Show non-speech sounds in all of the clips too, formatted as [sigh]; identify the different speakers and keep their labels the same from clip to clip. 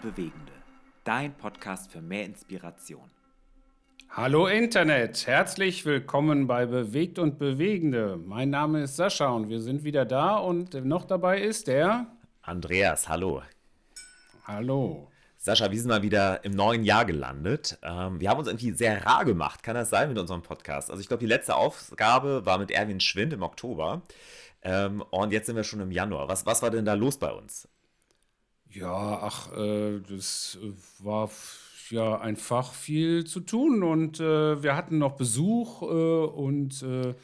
Speaker 1: und Bewegende. Dein Podcast für mehr Inspiration.
Speaker 2: Hallo Internet, herzlich willkommen bei Bewegt und Bewegende. Mein Name ist Sascha und wir sind wieder da und noch dabei ist der
Speaker 3: Andreas. Hallo.
Speaker 2: Hallo.
Speaker 3: Sascha, wir sind mal wieder im neuen Jahr gelandet. Ähm, wir haben uns irgendwie sehr rar gemacht, kann das sein mit unserem Podcast? Also ich glaube, die letzte Aufgabe war mit Erwin Schwind im Oktober. Ähm, und jetzt sind wir schon im Januar. Was, was war denn da los bei uns?
Speaker 2: Ja, ach, äh, das äh, war ja einfach viel zu tun und äh, wir hatten noch Besuch äh, und äh,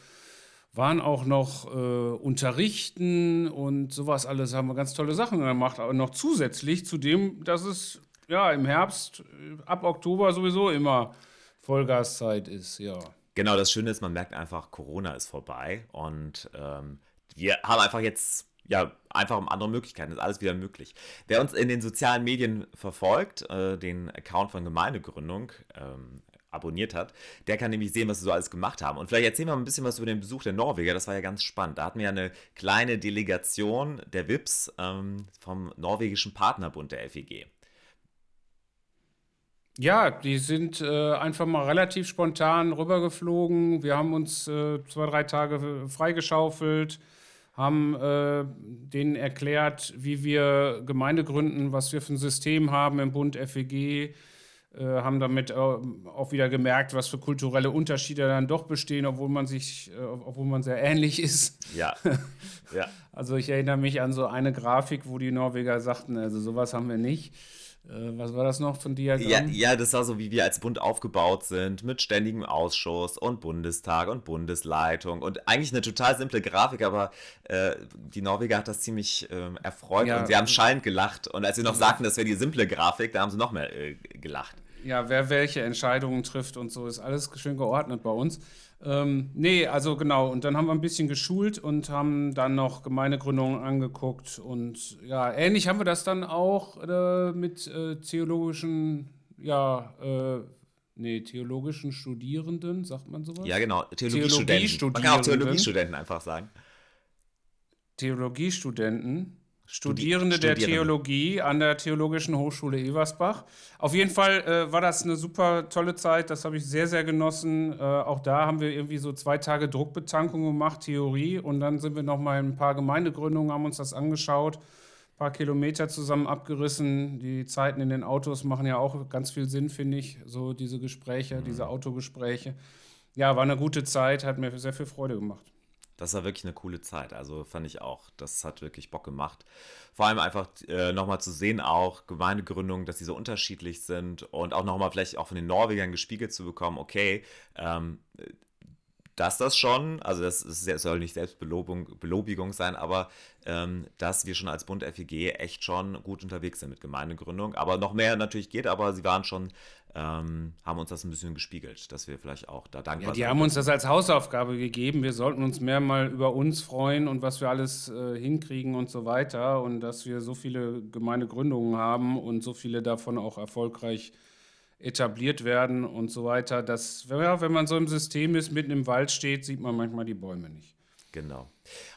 Speaker 2: waren auch noch äh, unterrichten und sowas alles, haben wir ganz tolle Sachen gemacht, aber noch zusätzlich zu dem, dass es ja, im Herbst, ab Oktober sowieso immer Vollgaszeit ist, ja.
Speaker 3: Genau, das Schöne ist, man merkt einfach, Corona ist vorbei und ähm, wir haben einfach jetzt ja, einfach um andere Möglichkeiten. ist alles wieder möglich. Wer uns in den sozialen Medien verfolgt, äh, den Account von Gemeindegründung ähm, abonniert hat, der kann nämlich sehen, was wir so alles gemacht haben. Und vielleicht erzählen wir mal ein bisschen was über den Besuch der Norweger. Das war ja ganz spannend. Da hatten wir ja eine kleine Delegation der WIPs ähm, vom norwegischen Partnerbund der FEG.
Speaker 2: Ja, die sind äh, einfach mal relativ spontan rübergeflogen. Wir haben uns äh, zwei, drei Tage freigeschaufelt, haben äh, denen erklärt, wie wir Gemeinde gründen, was wir für ein System haben im Bund FEG, äh, haben damit auch wieder gemerkt, was für kulturelle Unterschiede dann doch bestehen, obwohl man sich, äh, obwohl man sehr ähnlich ist.
Speaker 3: Ja. [laughs]
Speaker 2: ja. Also ich erinnere mich an so eine Grafik, wo die Norweger sagten, also sowas haben wir nicht. Äh, was war das noch von dir?
Speaker 3: Ja, ja, das war so, wie wir als Bund aufgebaut sind, mit ständigem Ausschuss und Bundestag und Bundesleitung und eigentlich eine total simple Grafik, aber äh, die Norweger hat das ziemlich äh, erfreut ja. und sie haben schallend gelacht. Und als sie noch sagten, das wäre die simple Grafik, da haben sie noch mehr äh, gelacht.
Speaker 2: Ja, wer welche Entscheidungen trifft und so, ist alles schön geordnet bei uns. Ähm, nee, also genau. Und dann haben wir ein bisschen geschult und haben dann noch Gemeindegründungen angeguckt. Und ja, ähnlich haben wir das dann auch äh, mit äh, theologischen, ja, äh, nee, theologischen Studierenden, sagt man sowas?
Speaker 3: Ja, genau. Theologiestudenten. Theologie man kann auch Theologiestudenten einfach sagen.
Speaker 2: Theologiestudenten. Studierende der Theologie an der Theologischen Hochschule Eversbach. Auf jeden Fall äh, war das eine super tolle Zeit, das habe ich sehr, sehr genossen. Äh, auch da haben wir irgendwie so zwei Tage Druckbetankung gemacht, Theorie, und dann sind wir nochmal in ein paar Gemeindegründungen, haben uns das angeschaut, ein paar Kilometer zusammen abgerissen. Die Zeiten in den Autos machen ja auch ganz viel Sinn, finde ich, so diese Gespräche, mhm. diese Autogespräche. Ja, war eine gute Zeit, hat mir sehr viel Freude gemacht
Speaker 3: das war wirklich eine coole Zeit. Also fand ich auch, das hat wirklich Bock gemacht. Vor allem einfach äh, nochmal zu sehen, auch Gemeindegründungen, dass sie so unterschiedlich sind und auch nochmal vielleicht auch von den Norwegern gespiegelt zu bekommen, okay, ähm, dass das schon, also das, ist, das soll nicht Selbstbelobigung sein, aber ähm, dass wir schon als Bund FEG echt schon gut unterwegs sind mit Gemeindegründung. Aber noch mehr natürlich geht, aber sie waren schon ähm, haben uns das ein bisschen gespiegelt, dass wir vielleicht auch da dankbar
Speaker 2: ja, die sind. Die haben uns das als Hausaufgabe gegeben. Wir sollten uns mehr mal über uns freuen und was wir alles äh, hinkriegen und so weiter. Und dass wir so viele Gemeindegründungen haben und so viele davon auch erfolgreich etabliert werden und so weiter. Dass, ja, wenn man so im System ist, mitten im Wald steht, sieht man manchmal die Bäume nicht.
Speaker 3: Genau.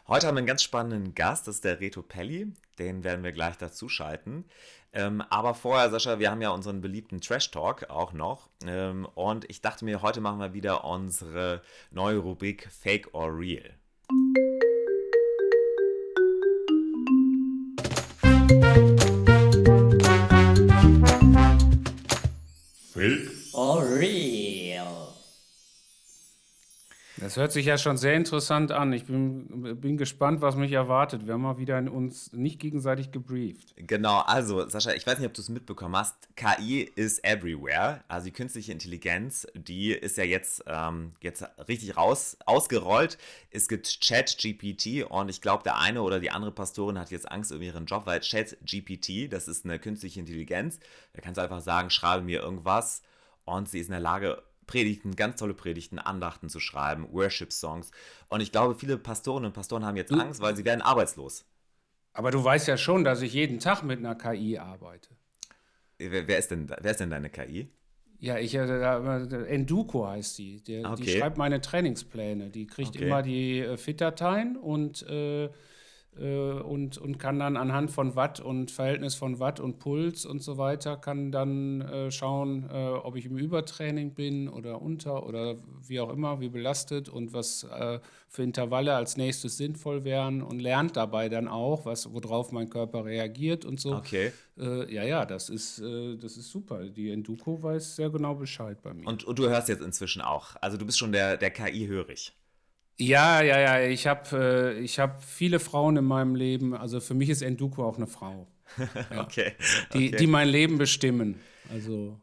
Speaker 3: Heute haben wir einen ganz spannenden Gast, das ist der Reto Pelli. Den werden wir gleich dazu schalten. Ähm, aber vorher, Sascha, wir haben ja unseren beliebten Trash Talk auch noch. Ähm, und ich dachte mir, heute machen wir wieder unsere neue Rubrik Fake or Real.
Speaker 2: Fake or Real. Das hört sich ja schon sehr interessant an. Ich bin, bin gespannt, was mich erwartet. Wir haben mal wieder uns nicht gegenseitig gebrieft.
Speaker 3: Genau, also Sascha, ich weiß nicht, ob du es mitbekommen hast. KI ist everywhere. Also die künstliche Intelligenz, die ist ja jetzt, ähm, jetzt richtig raus, ausgerollt. Es gibt Chat-GPT und ich glaube, der eine oder die andere Pastorin hat jetzt Angst um ihren Job, weil Chat-GPT, das ist eine künstliche Intelligenz. Da kannst du einfach sagen, schreibe mir irgendwas und sie ist in der Lage, Predigten, ganz tolle Predigten, Andachten zu schreiben, Worship-Songs. Und ich glaube, viele Pastoren und Pastoren haben jetzt Angst, weil sie werden arbeitslos.
Speaker 2: Aber du weißt ja schon, dass ich jeden Tag mit einer KI arbeite.
Speaker 3: Wer, wer ist, denn, wer ist denn deine KI?
Speaker 2: Ja, ich, äh, Enduko heißt die. Der, okay. Die schreibt meine Trainingspläne. Die kriegt okay. immer die äh, Fit-Dateien und äh, äh, und, und kann dann anhand von Watt und Verhältnis von Watt und Puls und so weiter, kann dann äh, schauen, äh, ob ich im Übertraining bin oder unter oder wie auch immer, wie belastet und was äh, für Intervalle als nächstes sinnvoll wären und lernt dabei dann auch, was, worauf mein Körper reagiert und so.
Speaker 3: Okay.
Speaker 2: Äh, ja, ja, das ist, äh, das ist super. Die Enduko weiß sehr genau Bescheid bei mir.
Speaker 3: Und, und du hörst jetzt inzwischen auch. Also du bist schon der, der KI-hörig.
Speaker 2: Ja, ja, ja. Ich habe äh, hab viele Frauen in meinem Leben. Also für mich ist Enduko auch eine Frau. [laughs]
Speaker 3: Ja. okay.
Speaker 2: Die,
Speaker 3: okay.
Speaker 2: die mein Leben bestimmen. Also.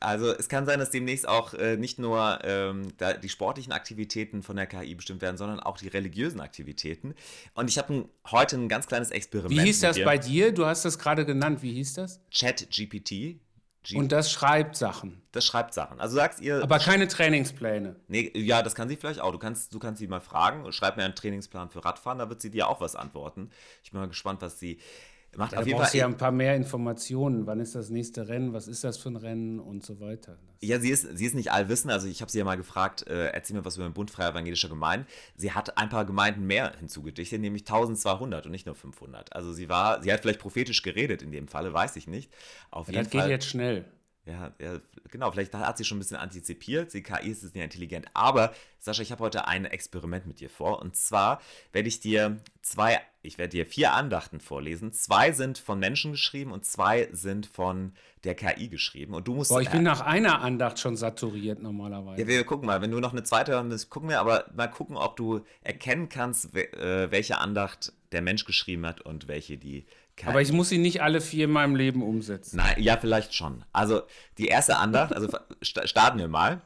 Speaker 3: Also es kann sein, dass demnächst auch äh, nicht nur ähm, die sportlichen Aktivitäten von der KI bestimmt werden, sondern auch die religiösen Aktivitäten. Und ich habe heute ein ganz kleines Experiment.
Speaker 2: Wie hieß das dir. bei dir? Du hast das gerade genannt. Wie hieß das?
Speaker 3: ChatGPT.
Speaker 2: Und das schreibt Sachen.
Speaker 3: Das schreibt Sachen. Also sagst ihr.
Speaker 2: Aber keine Trainingspläne.
Speaker 3: Nee, ja, das kann sie vielleicht auch. Du kannst, du kannst sie mal fragen. Schreib mir einen Trainingsplan für Radfahren, da wird sie dir auch was antworten. Ich bin mal gespannt, was sie macht.
Speaker 2: Ja, auf jeden Fall. ja ein paar mehr Informationen. Wann ist das nächste Rennen? Was ist das für ein Rennen und so weiter.
Speaker 3: Ja, sie ist, sie ist nicht allwissend. Also ich habe sie ja mal gefragt, äh, erzähl mir was über den Bund Freier Evangelischer Gemeinden. Sie hat ein paar Gemeinden mehr hinzugedichtet, nämlich 1200 und nicht nur 500. Also sie war, sie hat vielleicht prophetisch geredet in dem Falle, weiß ich nicht.
Speaker 2: Auf ja, jeden das Fall. geht jetzt schnell.
Speaker 3: Ja, ja, genau, vielleicht hat sie schon ein bisschen antizipiert. Die KI ist nicht intelligent. Aber, Sascha, ich habe heute ein Experiment mit dir vor. Und zwar werde ich dir zwei, ich werde dir vier Andachten vorlesen. Zwei sind von Menschen geschrieben und zwei sind von der KI geschrieben. Und du musst.
Speaker 2: Boah, ich bin nach einer Andacht schon saturiert normalerweise.
Speaker 3: Ja, wir gucken mal. Wenn du noch eine zweite hören willst, gucken wir aber mal gucken, ob du erkennen kannst, äh, welche Andacht der Mensch geschrieben hat und welche die
Speaker 2: kein Aber ich muss sie nicht alle vier in meinem Leben umsetzen.
Speaker 3: Nein, ja, vielleicht schon. Also die erste Andacht, also starten wir mal.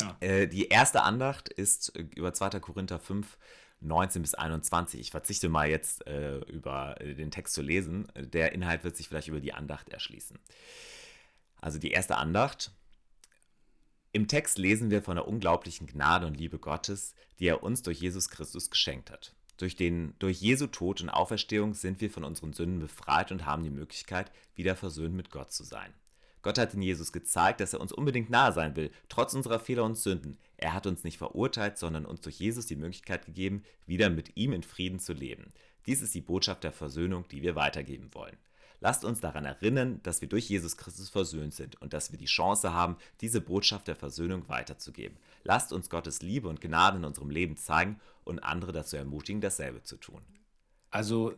Speaker 2: Ja.
Speaker 3: Äh, die erste Andacht ist äh, über 2. Korinther 5, 19 bis 21. Ich verzichte mal jetzt äh, über äh, den Text zu lesen. Der Inhalt wird sich vielleicht über die Andacht erschließen. Also die erste Andacht. Im Text lesen wir von der unglaublichen Gnade und Liebe Gottes, die er uns durch Jesus Christus geschenkt hat. Durch, den, durch Jesu Tod und Auferstehung sind wir von unseren Sünden befreit und haben die Möglichkeit, wieder versöhnt mit Gott zu sein. Gott hat in Jesus gezeigt, dass er uns unbedingt nahe sein will, trotz unserer Fehler und Sünden. Er hat uns nicht verurteilt, sondern uns durch Jesus die Möglichkeit gegeben, wieder mit ihm in Frieden zu leben. Dies ist die Botschaft der Versöhnung, die wir weitergeben wollen. Lasst uns daran erinnern, dass wir durch Jesus Christus versöhnt sind und dass wir die Chance haben, diese Botschaft der Versöhnung weiterzugeben. Lasst uns Gottes Liebe und Gnade in unserem Leben zeigen und andere dazu ermutigen, dasselbe zu tun.
Speaker 2: Also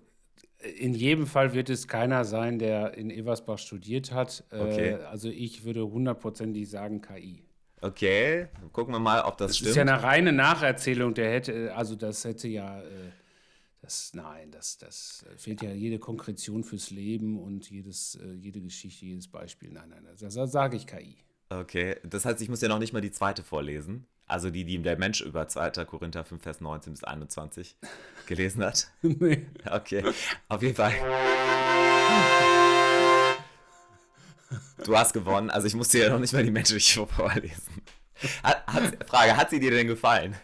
Speaker 2: in jedem Fall wird es keiner sein, der in Eversbach studiert hat. Äh, okay. also ich würde hundertprozentig sagen KI.
Speaker 3: Okay, gucken wir mal, ob das,
Speaker 2: das
Speaker 3: stimmt.
Speaker 2: Das ist ja eine reine Nacherzählung. Der hätte, also das hätte ja, äh, das, nein, das, das fehlt ja jede Konkretion fürs Leben und jedes, äh, jede Geschichte, jedes Beispiel. Nein, nein, das, das sage ich KI.
Speaker 3: Okay, das heißt, ich muss ja noch nicht mal die zweite vorlesen. Also die, die der Mensch über 2. Korinther 5, Vers 19 bis 21 [laughs] gelesen hat.
Speaker 2: nee.
Speaker 3: Okay, auf jeden Fall. Du hast gewonnen, also ich musste ja noch nicht mal die menschliche vorlesen. Hat, hat, Frage, hat sie dir denn gefallen?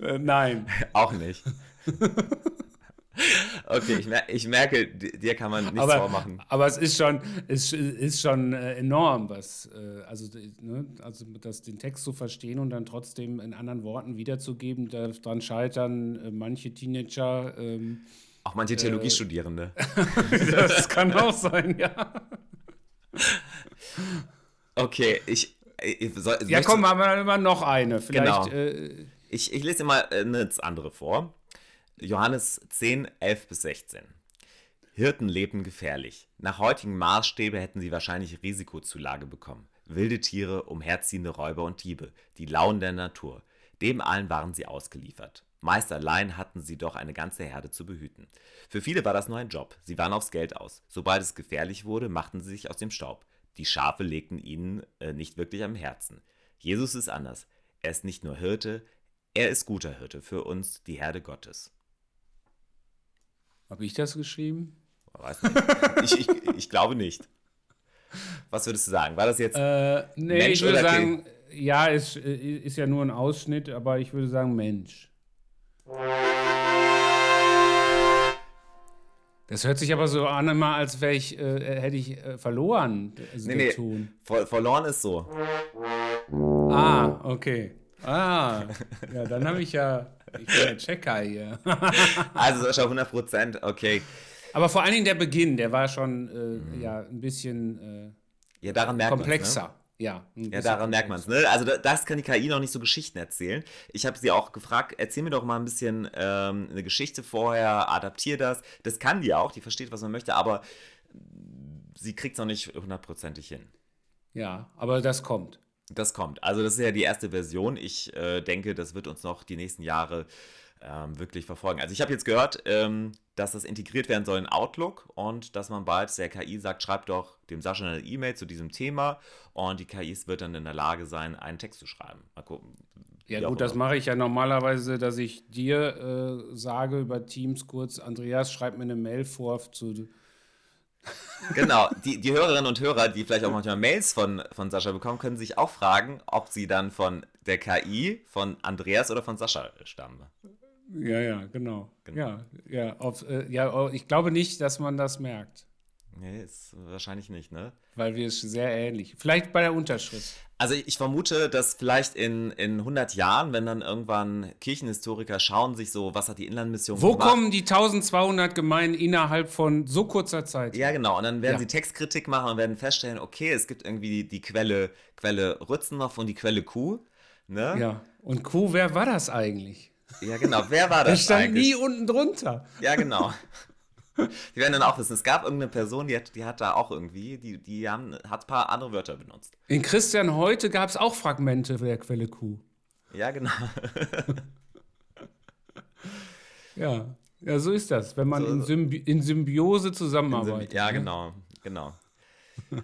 Speaker 2: Äh, nein.
Speaker 3: Auch nicht. [laughs] Okay, ich, mer ich, merke, dir kann man nichts
Speaker 2: aber,
Speaker 3: vormachen.
Speaker 2: Aber es ist schon, es ist schon äh, enorm, was, äh, also, ne, also das, den Text zu verstehen und dann trotzdem in anderen Worten wiederzugeben, daran scheitern äh, manche Teenager. Ähm,
Speaker 3: auch manche Theologiestudierende. [laughs]
Speaker 2: das kann auch sein, ja.
Speaker 3: Okay, ich. ich
Speaker 2: soll, ja, komm, haben wir immer noch eine. Vielleicht,
Speaker 3: genau. Äh, ich, ich lese dir mal eine andere vor. Johannes 10, 11 bis 16. Hirten lebten gefährlich. Nach heutigen Maßstäbe hätten sie wahrscheinlich Risikozulage bekommen. Wilde Tiere, umherziehende Räuber und Diebe, die Launen der Natur. Dem allen waren sie ausgeliefert. Meist allein hatten sie doch eine ganze Herde zu behüten. Für viele war das nur ein Job. Sie waren aufs Geld aus. Sobald es gefährlich wurde, machten sie sich aus dem Staub. Die Schafe legten ihnen äh, nicht wirklich am Herzen. Jesus ist anders. Er ist nicht nur Hirte, er ist guter Hirte für uns, die Herde Gottes.
Speaker 2: Habe ich das geschrieben?
Speaker 3: Weiß nicht. ich, ich, ich, glaube nicht. Was würdest du sagen? War das jetzt.
Speaker 2: Äh, nee, Mensch ich würde sagen, ja, es ist ja nur ein Ausschnitt, aber ich würde sagen Mensch. Das hört sich aber so an, immer als wäre ich, äh, hätte ich äh, verloren.
Speaker 3: Also nee, nee. Ver verloren ist so.
Speaker 2: Ah, okay. Ah, ja, dann habe ich ja. Ich bin der Checker hier. [laughs]
Speaker 3: also Sascha, 100 Prozent, okay.
Speaker 2: Aber vor allen Dingen der Beginn, der war schon äh, mhm. ja, ein bisschen
Speaker 3: äh, ja, daran merkt
Speaker 2: komplexer. Ne?
Speaker 3: Ja, ja, daran merkt man es. Ne? Also das kann die KI noch nicht so Geschichten erzählen. Ich habe sie auch gefragt, erzähl mir doch mal ein bisschen ähm, eine Geschichte vorher, adaptier das. Das kann die auch, die versteht, was man möchte, aber sie kriegt es noch nicht hundertprozentig hin.
Speaker 2: Ja, aber das kommt.
Speaker 3: Das kommt. Also das ist ja die erste Version. Ich äh, denke, das wird uns noch die nächsten Jahre ähm, wirklich verfolgen. Also ich habe jetzt gehört, ähm, dass das integriert werden soll in Outlook und dass man bald der KI sagt, schreib doch dem Sascha eine E-Mail zu diesem Thema und die KI wird dann in der Lage sein, einen Text zu schreiben. Mal gucken.
Speaker 2: Ja gut, das mache ich ja normalerweise, dass ich dir äh, sage über Teams kurz, Andreas, schreib mir eine Mail vor zu
Speaker 3: Genau, die, die Hörerinnen und Hörer, die vielleicht auch manchmal Mails von, von Sascha bekommen, können sich auch fragen, ob sie dann von der KI, von Andreas oder von Sascha stammen.
Speaker 2: Ja, ja, genau. genau. Ja, ja, auf, äh, ja, oh, ich glaube nicht, dass man das merkt.
Speaker 3: Nee, ist wahrscheinlich nicht, ne?
Speaker 2: Weil wir es sehr ähnlich. Vielleicht bei der Unterschrift.
Speaker 3: Also ich vermute, dass vielleicht in, in 100 Jahren, wenn dann irgendwann Kirchenhistoriker schauen sich so, was hat die Inlandmission
Speaker 2: Wo gemacht? kommen die 1200 Gemeinden innerhalb von so kurzer Zeit?
Speaker 3: Ja, genau. Und dann werden ja. sie Textkritik machen und werden feststellen, okay, es gibt irgendwie die, die Quelle, Quelle Rützenhoff und die Quelle Kuh. Ne?
Speaker 2: Ja. Und Kuh, wer war das eigentlich?
Speaker 3: Ja, genau. Wer war das?
Speaker 2: Der stand eigentlich? nie unten drunter.
Speaker 3: Ja, genau. [laughs] Die werden dann auch wissen, es gab irgendeine Person, die hat, die hat da auch irgendwie, die, die haben, hat ein paar andere Wörter benutzt.
Speaker 2: In Christian heute gab es auch Fragmente der Quelle Q.
Speaker 3: Ja, genau. [laughs]
Speaker 2: ja. ja, so ist das, wenn man so, in, Symbi in, Symbiose zusammenarbeitet. In Symbi
Speaker 3: ja, ne? genau, genau. [laughs]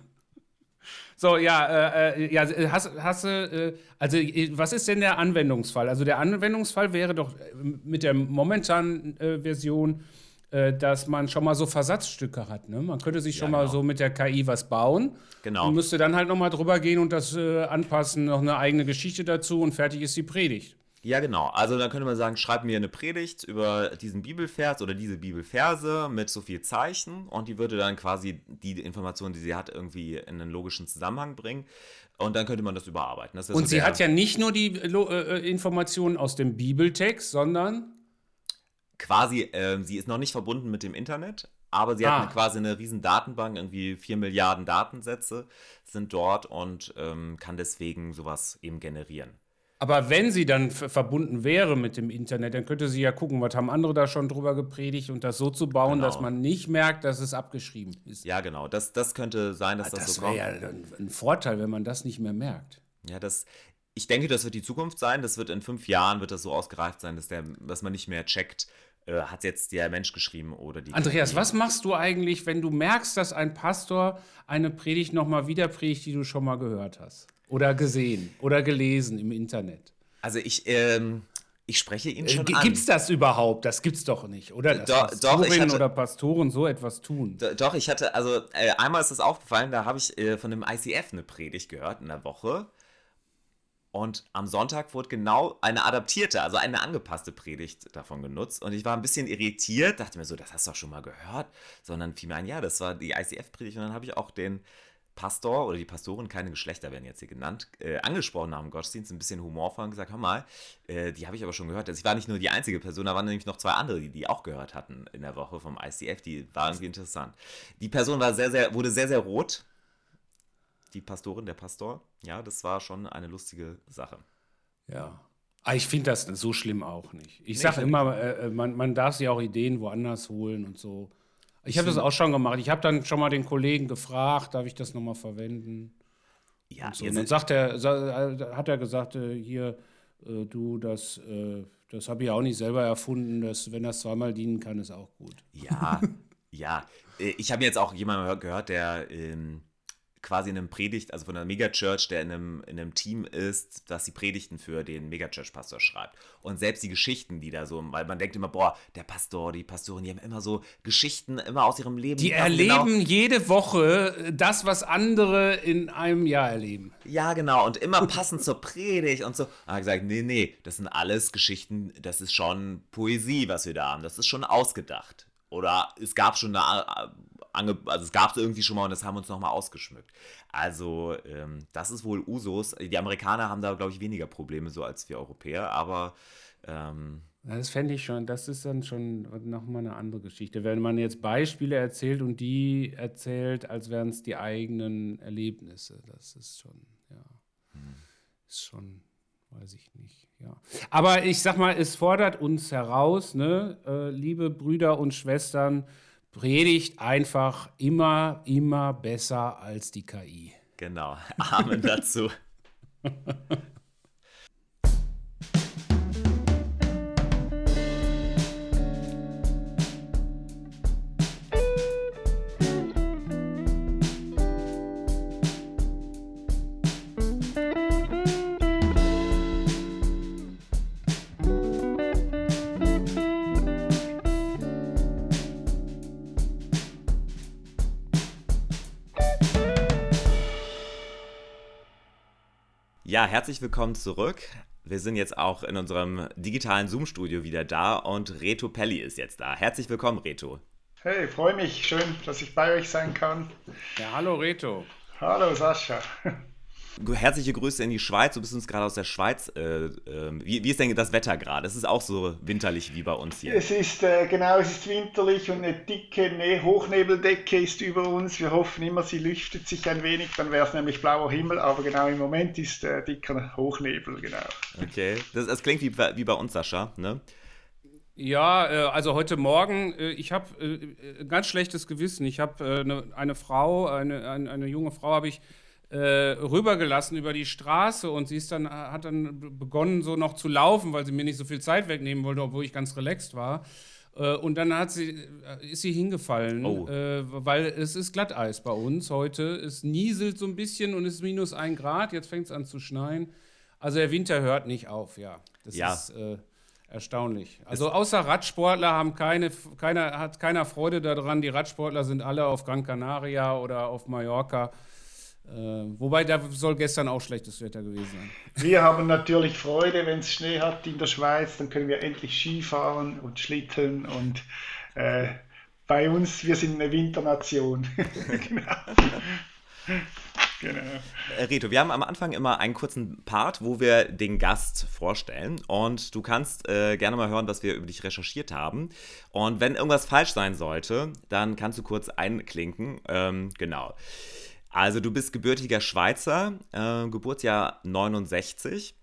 Speaker 2: So, ja, äh, äh ja, hast, hast du, äh, also was ist denn der Anwendungsfall? Also der Anwendungsfall wäre doch äh, mit der momentanen äh, Version äh, dass man schon mal so Versatzstücke hat. Ne? Man könnte sich schon ja, genau. mal so mit der KI was bauen.
Speaker 3: Genau.
Speaker 2: Und müsste dann halt noch mal drüber gehen und das äh, anpassen, noch eine eigene Geschichte dazu und fertig ist die Predigt.
Speaker 3: Ja, genau. Also dann könnte man sagen, schreib mir eine Predigt über diesen Bibelvers oder diese Bibelverse mit so viel Zeichen und die würde dann quasi die Informationen, die sie hat, irgendwie in einen logischen Zusammenhang bringen. Und dann könnte man das überarbeiten. Das
Speaker 2: und so sie hat ja nicht nur die äh, äh, Informationen aus dem Bibeltext, sondern
Speaker 3: quasi, äh, sie ist noch nicht verbunden mit dem Internet, aber sie ah. hat quasi eine riesen Datenbank, irgendwie 4 Milliarden Datensätze sind dort und ähm, kann deswegen sowas eben generieren.
Speaker 2: Aber wenn sie dann verbunden wäre mit dem Internet, dann könnte sie ja gucken, was haben andere da schon drüber gepredigt und das so zu bauen, genau. dass man nicht merkt, dass es abgeschrieben ist.
Speaker 3: Ja, genau. Das, das könnte sein, dass
Speaker 2: das,
Speaker 3: das
Speaker 2: so kommt. Das wäre ja ein Vorteil, wenn man das nicht mehr merkt.
Speaker 3: Ja, das, ich denke, das wird die Zukunft sein. Das wird in fünf Jahren wird das so ausgereift sein, dass, der, dass man nicht mehr checkt, äh, hat jetzt der Mensch geschrieben oder die.
Speaker 2: Andreas, was machst du eigentlich, wenn du merkst, dass ein Pastor eine Predigt nochmal wieder predigt, die du schon mal gehört hast? Oder gesehen oder gelesen im Internet?
Speaker 3: Also ich, ähm, ich spreche ihn schon äh,
Speaker 2: an. Gibt's das überhaupt? Das gibt's doch nicht, oder? Dass Do, Pastorinnen oder Pastoren so etwas tun.
Speaker 3: Do, doch, ich hatte, also äh, einmal ist es aufgefallen, da habe ich äh, von dem ICF eine Predigt gehört in der Woche. Und am Sonntag wurde genau eine adaptierte, also eine angepasste Predigt davon genutzt. Und ich war ein bisschen irritiert, dachte mir so, das hast du doch schon mal gehört. Sondern fiel mir ein, ja, das war die ICF-Predigt. Und dann habe ich auch den Pastor oder die Pastoren, keine Geschlechter werden jetzt hier genannt, äh, angesprochen im Gottesdienst, ein bisschen humorvoll und gesagt, hör mal, äh, die habe ich aber schon gehört. Also ich war nicht nur die einzige Person, da waren nämlich noch zwei andere, die die auch gehört hatten in der Woche vom ICF, die waren irgendwie interessant. Die Person war sehr, sehr, wurde sehr, sehr rot, die Pastorin, der Pastor. Ja, das war schon eine lustige Sache.
Speaker 2: Ja. Aber ah, ich finde das so schlimm auch nicht. Ich nee, sage immer, äh, äh, man, man darf sich auch Ideen woanders holen und so. Ich habe das auch schon gemacht. Ich habe dann schon mal den Kollegen gefragt, darf ich das nochmal verwenden? Ja, und, so. und dann sagt er, äh, hat er gesagt, hier, äh, du, das, äh, das habe ich auch nicht selber erfunden. Das, wenn das zweimal dienen kann, ist auch gut.
Speaker 3: Ja, [laughs] ja. Ich habe jetzt auch jemanden gehört, der ähm, quasi in einem Predigt, also von einer Megachurch, der in einem, in einem Team ist, das die Predigten für den Megachurch-Pastor schreibt. Und selbst die Geschichten, die da so, weil man denkt immer, boah, der Pastor, die Pastorin, die haben immer so Geschichten immer aus ihrem Leben.
Speaker 2: Die erleben genau. jede Woche das, was andere in einem Jahr erleben.
Speaker 3: Ja, genau. Und immer passend zur Predigt und so. Habe ich gesagt, nee, nee, das sind alles Geschichten, das ist schon Poesie, was wir da haben. Das ist schon ausgedacht. Oder es gab schon eine ange also es gab es irgendwie schon mal und das haben wir uns nochmal ausgeschmückt. Also ähm, das ist wohl Usus. Die Amerikaner haben da, glaube ich, weniger Probleme so als wir Europäer, aber ähm,
Speaker 2: Das fände ich schon, das ist dann schon nochmal eine andere Geschichte. Wenn man jetzt Beispiele erzählt und die erzählt, als wären es die eigenen Erlebnisse, das ist schon, ja, hm. ist schon, weiß ich nicht, ja. Aber ich sag mal, es fordert uns heraus, ne, äh, liebe Brüder und Schwestern, predigt einfach immer, immer besser als die KI.
Speaker 3: Genau, Amen dazu. [laughs] Ja, herzlich willkommen zurück. Wir sind jetzt auch in unserem digitalen Zoom-Studio wieder da und Reto Pelli ist jetzt da. Herzlich willkommen, Reto.
Speaker 4: Hey, freue mich. Schön, dass ich bei euch sein kann.
Speaker 2: Ja, hallo Reto.
Speaker 4: Hallo Sascha.
Speaker 3: Herzliche Grüße in die Schweiz. Du bist uns gerade aus der Schweiz. Äh, äh, wie, wie, ist denn das Wetter gerade? Es ist auch so winterlich wie bei uns hier.
Speaker 4: Es ist äh, genau, es ist winterlich und eine dicke ne Hochnebeldecke ist über uns. Wir hoffen immer, sie lüftet sich ein wenig, dann wäre es nämlich blauer Himmel. Aber genau im Moment ist äh, dicker Hochnebel, genau.
Speaker 3: Okay, das, das klingt wie, wie bei uns, Sascha, ne?
Speaker 2: Ja, äh, also heute Morgen, äh, ich habe äh, ganz schlechtes Gewissen. Ich habe eine, eine Frau, eine, eine, eine junge Frau habe ich äh, rübergelassen über die Straße und sie ist dann, hat dann begonnen, so noch zu laufen, weil sie mir nicht so viel Zeit wegnehmen wollte, obwohl ich ganz relaxed war. Äh, und dann hat sie, äh, ist sie hingefallen, oh. äh, weil es ist Glatteis bei uns heute. Es nieselt so ein bisschen und es ist minus ein Grad. Jetzt fängt es an zu schneien. Also der Winter hört nicht auf, ja. Das ja. ist äh, erstaunlich. Also außer Radsportler haben keine, keiner, hat keiner Freude daran. Die Radsportler sind alle auf Gran Canaria oder auf Mallorca äh, wobei, da soll gestern auch schlechtes Wetter gewesen sein.
Speaker 4: Wir haben natürlich Freude, wenn es Schnee hat in der Schweiz, dann können wir endlich Skifahren und Schlitteln und äh, bei uns, wir sind eine Winternation. [laughs] genau.
Speaker 3: Genau. Äh, Reto, wir haben am Anfang immer einen kurzen Part, wo wir den Gast vorstellen. Und du kannst äh, gerne mal hören, was wir über dich recherchiert haben. Und wenn irgendwas falsch sein sollte, dann kannst du kurz einklinken. Ähm, genau. Also du bist gebürtiger Schweizer, äh, Geburtsjahr 69.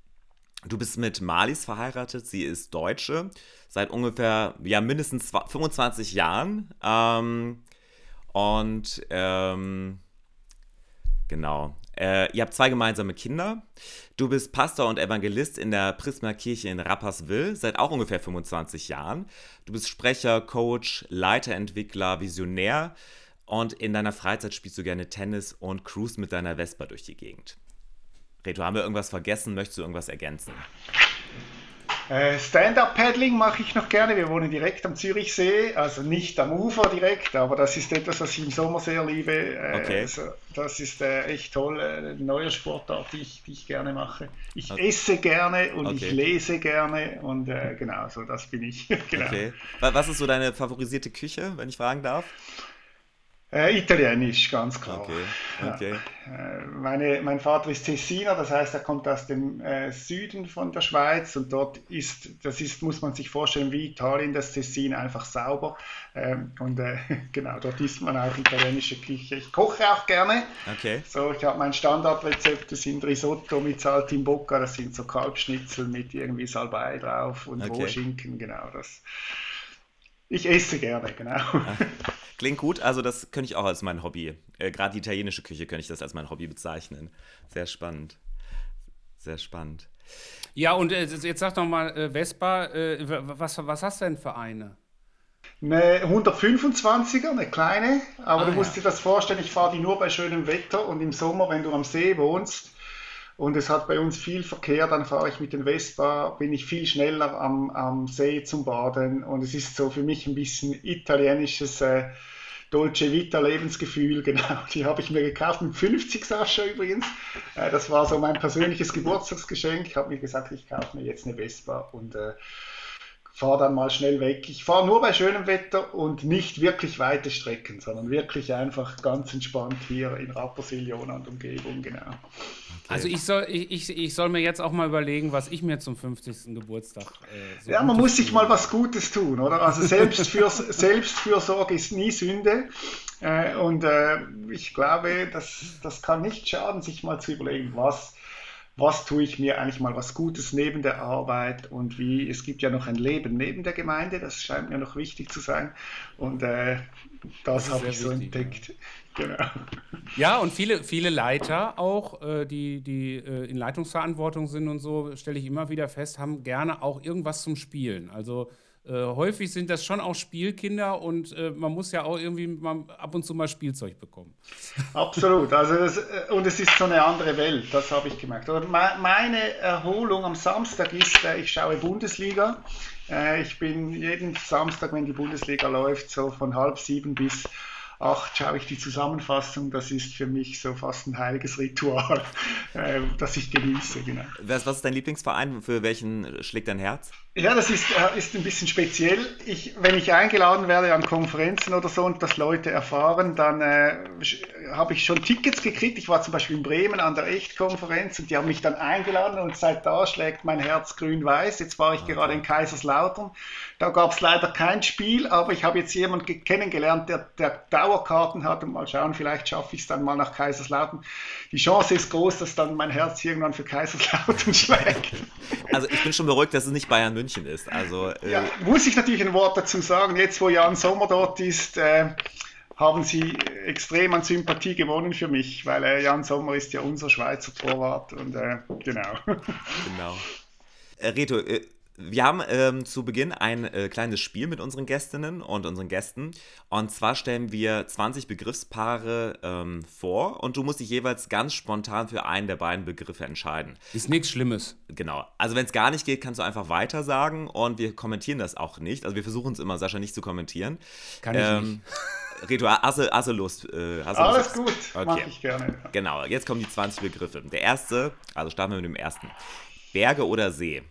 Speaker 3: Du bist mit Malis verheiratet, sie ist Deutsche, seit ungefähr, ja, mindestens 25 Jahren. Ähm, und ähm, genau. Äh, ihr habt zwei gemeinsame Kinder. Du bist Pastor und Evangelist in der Prisma-Kirche in Rapperswil seit auch ungefähr 25 Jahren. Du bist Sprecher, Coach, Leiterentwickler, Visionär und in deiner Freizeit spielst du gerne Tennis und cruise mit deiner Vespa durch die Gegend. Reto, haben wir irgendwas vergessen? Möchtest du irgendwas ergänzen?
Speaker 4: Äh, Stand-up-Paddling mache ich noch gerne. Wir wohnen direkt am Zürichsee, also nicht am Ufer direkt, aber das ist etwas, was ich im Sommer sehr liebe. Äh, okay. Also das ist äh, echt toll, eine neue Sportart, die ich, die ich gerne mache. Ich okay. esse gerne und okay. ich lese gerne und genau, so das bin ich. [laughs] genau. Okay.
Speaker 3: Was ist so deine favorisierte Küche, wenn ich fragen darf?
Speaker 4: Äh, Italienisch, ganz klar.
Speaker 3: Okay, okay.
Speaker 4: Ja. Äh, meine, mein Vater ist Tessiner, das heißt, er kommt aus dem äh, Süden von der Schweiz und dort ist, das ist, muss man sich vorstellen, wie Italien, das Tessin einfach sauber. Ähm, und äh, [laughs] genau, dort isst man auch italienische Küche. Ich koche auch gerne.
Speaker 3: Okay.
Speaker 4: So, ich habe mein Standardrezept, das sind Risotto mit Saltimbocca, das sind so Kalbschnitzel mit irgendwie Salbei drauf und okay. Rohschinken, genau. Das, ich esse gerne, genau.
Speaker 3: Klingt gut, also das könnte ich auch als mein Hobby. Äh, Gerade die italienische Küche könnte ich das als mein Hobby bezeichnen. Sehr spannend. Sehr spannend.
Speaker 2: Ja, und äh, jetzt sag doch mal, äh, Vespa, äh, was, was hast du denn für eine?
Speaker 4: Eine 125er, eine kleine, aber ah, du musst ja. dir das vorstellen, ich fahre die nur bei schönem Wetter und im Sommer, wenn du am See wohnst, und es hat bei uns viel Verkehr, dann fahre ich mit den Vespa, bin ich viel schneller am, am See zum Baden und es ist so für mich ein bisschen italienisches äh, Dolce Vita Lebensgefühl, [laughs] genau, die habe ich mir gekauft mit 50 Sascha übrigens. Äh, das war so mein persönliches [laughs] Geburtstagsgeschenk. Ich habe mir gesagt, ich kaufe mir jetzt eine Vespa und äh, fahre dann mal schnell weg. Ich fahre nur bei schönem Wetter und nicht wirklich weite Strecken, sondern wirklich einfach ganz entspannt hier in Rapperswil, Jona und Umgebung, genau.
Speaker 2: Also ich soll, ich, ich soll mir jetzt auch mal überlegen, was ich mir zum 50. Geburtstag. Äh,
Speaker 4: so ja, man muss sich mal was Gutes tun, oder? Also Selbstfürs [laughs] Selbstfürsorge ist nie Sünde. Äh, und äh, ich glaube, das, das kann nicht schaden, sich mal zu überlegen, was, was tue ich mir eigentlich mal was Gutes neben der Arbeit und wie, es gibt ja noch ein Leben neben der Gemeinde, das scheint mir noch wichtig zu sein. Und äh, das, das habe ich so wichtig, entdeckt. Ja. Genau.
Speaker 2: Ja, und viele, viele Leiter auch, äh, die, die äh, in Leitungsverantwortung sind und so, stelle ich immer wieder fest, haben gerne auch irgendwas zum Spielen. Also äh, häufig sind das schon auch Spielkinder und äh, man muss ja auch irgendwie mal, ab und zu mal Spielzeug bekommen. [laughs]
Speaker 4: Absolut. Also das, äh, und es ist so eine andere Welt, das habe ich gemerkt. Oder meine Erholung am Samstag ist, äh, ich schaue Bundesliga. ich bin jeden Samstag, wenn die Bundesliga läuft, so von halb sieben bis acht schaue ich die Zusammenfassung. Das ist für mich so fast ein heiliges Ritual, [laughs] äh, das ich genieße. Genau.
Speaker 3: Was, was ist dein Lieblingsverein? Für welchen schlägt dein Herz?
Speaker 4: Ja, das ist, äh, ist ein bisschen speziell. Ich, wenn ich eingeladen werde an Konferenzen oder so und das Leute erfahren, dann äh, habe ich schon Tickets gekriegt. Ich war zum Beispiel in Bremen an der Echtkonferenz und die haben mich dann eingeladen und seit da schlägt mein Herz grün-weiß. Jetzt war ich okay. gerade in Kaiserslautern. Da gab es leider kein Spiel, aber ich habe jetzt jemanden kennengelernt, der, der Dauerkarten hat und mal schauen, vielleicht schaffe ich es dann mal nach Kaiserslautern. Die Chance ist groß, dass dann mein Herz irgendwann für Kaiserslautern [laughs] schlägt.
Speaker 3: Also ich bin schon beruhigt, dass es nicht Bayern München ist. Also,
Speaker 4: äh ja, muss ich natürlich ein Wort dazu sagen. Jetzt, wo Jan Sommer dort ist, äh, haben sie extrem an Sympathie gewonnen für mich, weil äh, Jan Sommer ist ja unser Schweizer Torwart und äh, genau. [laughs]
Speaker 3: Genau. Äh, Reto, äh, wir haben ähm, zu Beginn ein äh, kleines Spiel mit unseren Gästinnen und unseren Gästen. Und zwar stellen wir 20 Begriffspaare ähm, vor und du musst dich jeweils ganz spontan für einen der beiden Begriffe entscheiden.
Speaker 2: Ist nichts Schlimmes.
Speaker 3: Genau. Also wenn es gar nicht geht, kannst du einfach weiter sagen und wir kommentieren das auch nicht. Also wir versuchen es immer, Sascha, nicht zu kommentieren.
Speaker 2: Kann ich ähm, nicht.
Speaker 3: Reto, hast du, hast du Lust?
Speaker 4: Äh, hast du Alles Lust? gut, okay. mache ich gerne.
Speaker 3: Genau, jetzt kommen die 20 Begriffe. Der erste, also starten wir mit dem ersten. Berge oder See?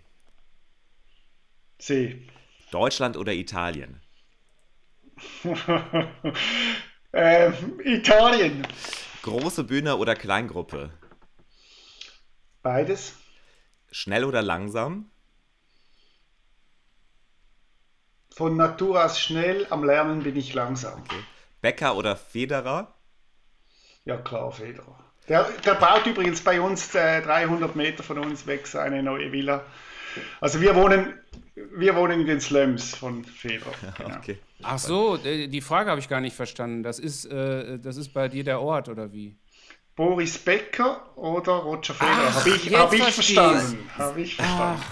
Speaker 4: See.
Speaker 3: Deutschland oder Italien? [laughs]
Speaker 4: äh, Italien.
Speaker 3: Große Bühne oder Kleingruppe?
Speaker 4: Beides.
Speaker 3: Schnell oder langsam?
Speaker 4: Von Natur aus schnell, am Lernen bin ich langsam. Okay.
Speaker 3: Bäcker oder Federer?
Speaker 4: Ja klar, Federer. Der, der baut übrigens bei uns äh, 300 Meter von uns weg seine neue Villa. Also wir wohnen, wir wohnen in den Slums von Feder. Genau.
Speaker 2: Okay. Ach so, die Frage habe ich gar nicht verstanden. Das ist, äh, das ist bei dir der Ort oder wie?
Speaker 4: Boris Becker oder Roger Federer. Habe ich, hab ich verstanden. Habe ich verstanden.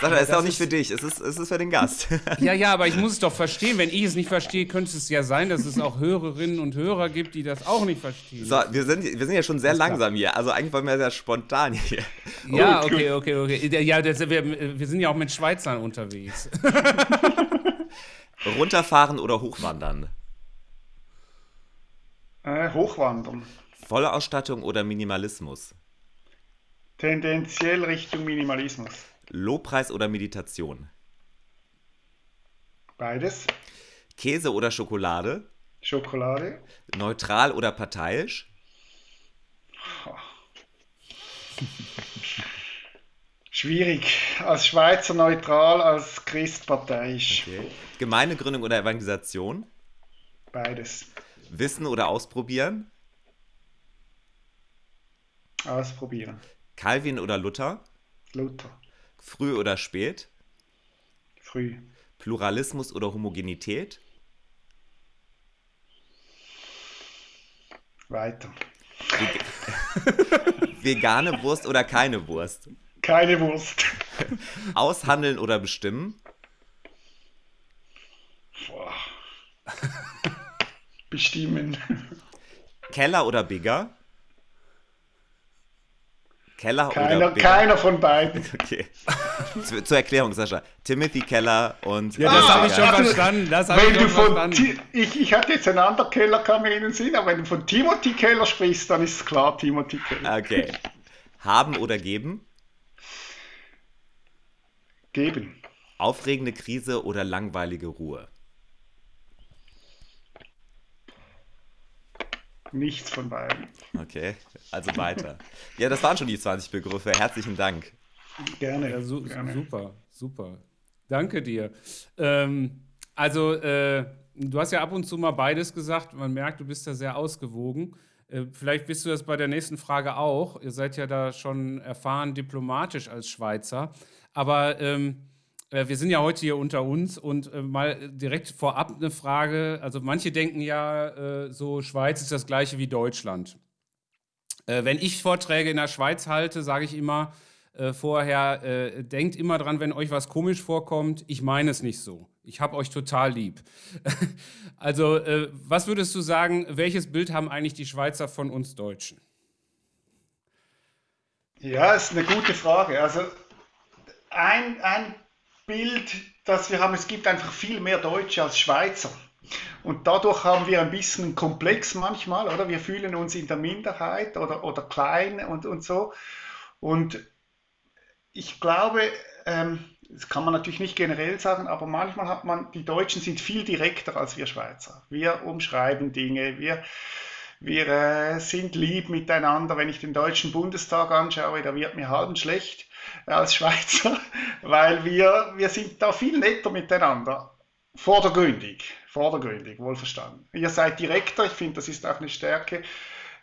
Speaker 3: Sascha, es ist auch nicht für dich, es ist, es ist für den Gast. [laughs]
Speaker 2: Ja, ja, aber ich muss es doch verstehen. Wenn ich es nicht verstehe, könnte es ja sein, dass es auch Hörerinnen und Hörer gibt, die das auch nicht verstehen.
Speaker 3: So, wir sind, wir sind ja schon sehr langsam hier. Also eigentlich wollen wir sehr spontan hier.
Speaker 2: Ja, okay, okay, okay. Ja, das, wir, wir sind ja auch mit Schweizern unterwegs.
Speaker 3: Runterfahren oder hochwandern?
Speaker 4: Äh, hochwandern.
Speaker 3: Volle Ausstattung oder Minimalismus?
Speaker 4: Tendenziell Richtung Minimalismus.
Speaker 3: Lobpreis oder Meditation?
Speaker 4: Beides.
Speaker 3: Käse oder Schokolade?
Speaker 4: Schokolade.
Speaker 3: Neutral oder parteiisch? [laughs]
Speaker 4: Schwierig. Als Schweizer neutral, als Christ parteiisch. Okay.
Speaker 3: Gemeindegründung oder Evangelisation?
Speaker 4: Beides.
Speaker 3: Wissen oder ausprobieren?
Speaker 4: Ausprobieren.
Speaker 3: Calvin oder Luther?
Speaker 4: Luther.
Speaker 3: Früh oder spät?
Speaker 4: Früh.
Speaker 3: Pluralismus oder Homogenität?
Speaker 4: Weiter. [laughs]
Speaker 3: Vegane Wurst oder keine Wurst?
Speaker 4: Keine Wurst.
Speaker 3: Aushandeln oder bestimmen?
Speaker 4: Boah. Bestimmen.
Speaker 3: Keller oder Bigger? Keller
Speaker 4: keiner,
Speaker 3: oder
Speaker 4: Bigger? Keiner von beiden. [laughs]
Speaker 3: Okay. Zu, zur Erklärung, Sascha. Timothy Keller und.
Speaker 2: Ja, das habe ich schon also, verstanden. Das
Speaker 4: wenn ich, schon verstanden. ich, ich hatte jetzt einen anderen Keller, kam mir in den Sinn, aber wenn du von Timothy Keller sprichst, dann ist es klar Timothy Keller.
Speaker 3: Okay. Haben oder geben?
Speaker 4: Geben.
Speaker 3: Aufregende Krise oder langweilige Ruhe?
Speaker 4: Nichts von beiden.
Speaker 3: Okay, also weiter. [laughs] Ja, das waren schon die 20 Begriffe. Herzlichen Dank.
Speaker 2: Gerne. Ja, su gerne. Super, super. Danke dir. Ähm, also, äh, du hast ja ab und zu mal beides gesagt. Man merkt, du bist da sehr ausgewogen. Äh, vielleicht bist du das bei der nächsten Frage auch. Ihr seid ja da schon erfahren diplomatisch als Schweizer. Aber ähm, äh, wir sind ja heute hier unter uns und äh, mal direkt vorab eine Frage. Also manche denken ja, äh, so Schweiz ist das gleiche wie Deutschland. Äh, wenn ich Vorträge in der Schweiz halte, sage ich immer äh, vorher, denkt immer dran, wenn euch was komisch vorkommt, ich meine es nicht so. Ich habe euch total lieb. [laughs] also was würdest du sagen, welches Bild haben eigentlich die Schweizer von uns Deutschen?
Speaker 4: Ja, ist eine gute Frage. Also ein, ein Bild, das wir haben, es gibt einfach viel mehr Deutsche als Schweizer. Und dadurch haben wir ein bisschen einen Komplex manchmal, oder? Wir fühlen uns in der Minderheit oder, oder klein und, und so. Und ich glaube, ähm, das kann man natürlich nicht generell sagen, aber manchmal hat man, die Deutschen sind viel direkter als wir Schweizer. Wir umschreiben Dinge, wir, wir äh, sind lieb miteinander. Wenn ich den Deutschen Bundestag anschaue, da wird mir halb schlecht als Schweizer, [laughs] weil wir, wir sind da viel netter miteinander. Vordergründig, vordergründig, wohlverstanden. Ihr seid direkter, ich finde, das ist auch eine Stärke.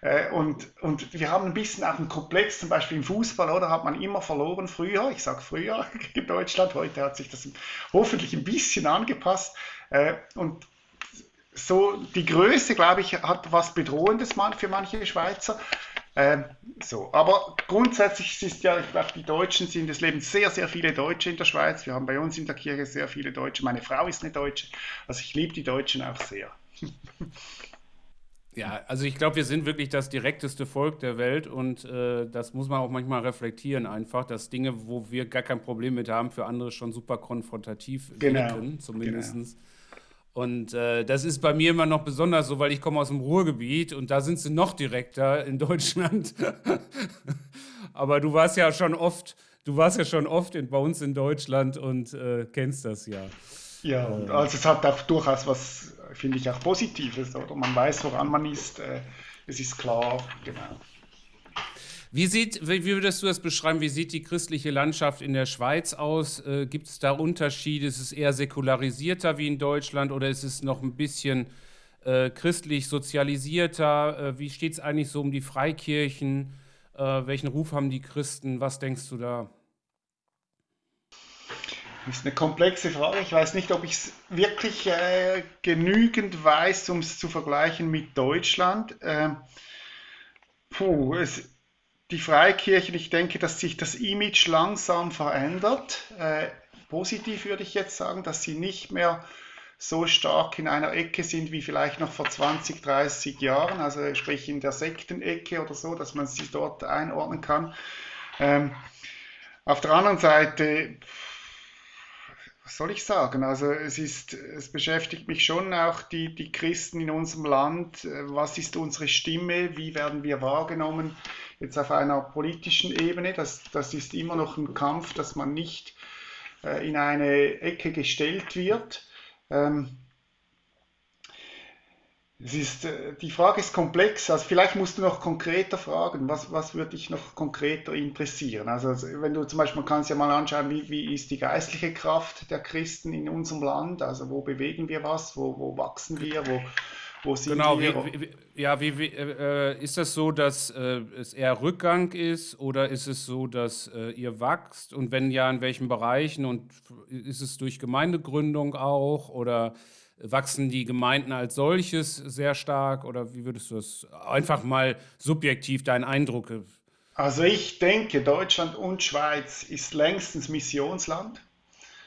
Speaker 4: Äh, und, und wir haben ein bisschen auch einen Komplex, zum Beispiel im Fußball, oder hat man immer verloren früher, ich sage früher [laughs] in Deutschland, heute hat sich das hoffentlich ein bisschen angepasst. Äh, und so die Größe, glaube ich, hat was Bedrohendes für manche Schweizer. Ähm, so, aber grundsätzlich ist ja, ich glaube, die Deutschen sind, es leben sehr, sehr viele Deutsche in der Schweiz. Wir haben bei uns in der Kirche sehr viele Deutsche. Meine Frau ist eine Deutsche. Also ich liebe die Deutschen auch sehr.
Speaker 2: Ja, also ich glaube, wir sind wirklich das direkteste Volk der Welt und äh, das muss man auch manchmal reflektieren einfach, dass Dinge, wo wir gar kein Problem mit haben, für andere schon super konfrontativ genau. wirken, zumindest. Genau. Und äh, das ist bei mir immer noch besonders so, weil ich komme aus dem Ruhrgebiet und da sind sie noch direkter in Deutschland. [laughs] Aber du warst ja schon oft, du warst ja schon oft in, bei uns in Deutschland und äh, kennst das ja.
Speaker 4: Ja, äh, also es hat auch durchaus was, finde ich, auch Positives, oder? Man weiß, woran man ist, äh, es ist klar, genau.
Speaker 2: Wie, sieht, wie würdest du das beschreiben? Wie sieht die christliche Landschaft in der Schweiz aus? Äh, Gibt es da Unterschiede? Ist es eher säkularisierter wie in Deutschland oder ist es noch ein bisschen äh, christlich sozialisierter? Äh, wie steht es eigentlich so um die Freikirchen? Äh, welchen Ruf haben die Christen? Was denkst du da?
Speaker 4: Das ist eine komplexe Frage. Ich weiß nicht, ob ich es wirklich äh, genügend weiß, um es zu vergleichen mit Deutschland. Ähm, puh, es, die Freikirchen, ich denke, dass sich das Image langsam verändert. Äh, positiv würde ich jetzt sagen, dass sie nicht mehr so stark in einer Ecke sind wie vielleicht noch vor 20, 30 Jahren, also sprich in der Sektenecke oder so, dass man sie dort einordnen kann. Ähm, auf der anderen Seite, was soll ich sagen? Also es ist, es beschäftigt mich schon auch die, die Christen in unserem Land. Was ist unsere Stimme? Wie werden wir wahrgenommen? Jetzt auf einer politischen Ebene. Das, das ist immer noch ein Kampf, dass man nicht äh, in eine Ecke gestellt wird. Ähm, es ist, äh, die Frage ist komplex, also vielleicht musst du noch konkreter fragen, was, was würde dich noch konkreter interessieren? Also wenn du zum Beispiel, man kann es ja mal anschauen, wie, wie ist die geistliche Kraft der Christen in unserem Land, also wo bewegen wir was, wo, wo wachsen wir, wo, wo sind
Speaker 2: genau? Wie, wie, ja, wie, wie äh, ist das so, dass äh, es eher Rückgang ist oder ist es so, dass äh, ihr wächst und wenn ja, in welchen Bereichen und ist es durch Gemeindegründung auch oder Wachsen die Gemeinden als solches sehr stark oder wie würdest du das einfach mal subjektiv deinen Eindruck?
Speaker 4: Also ich denke, Deutschland und Schweiz ist längstens Missionsland,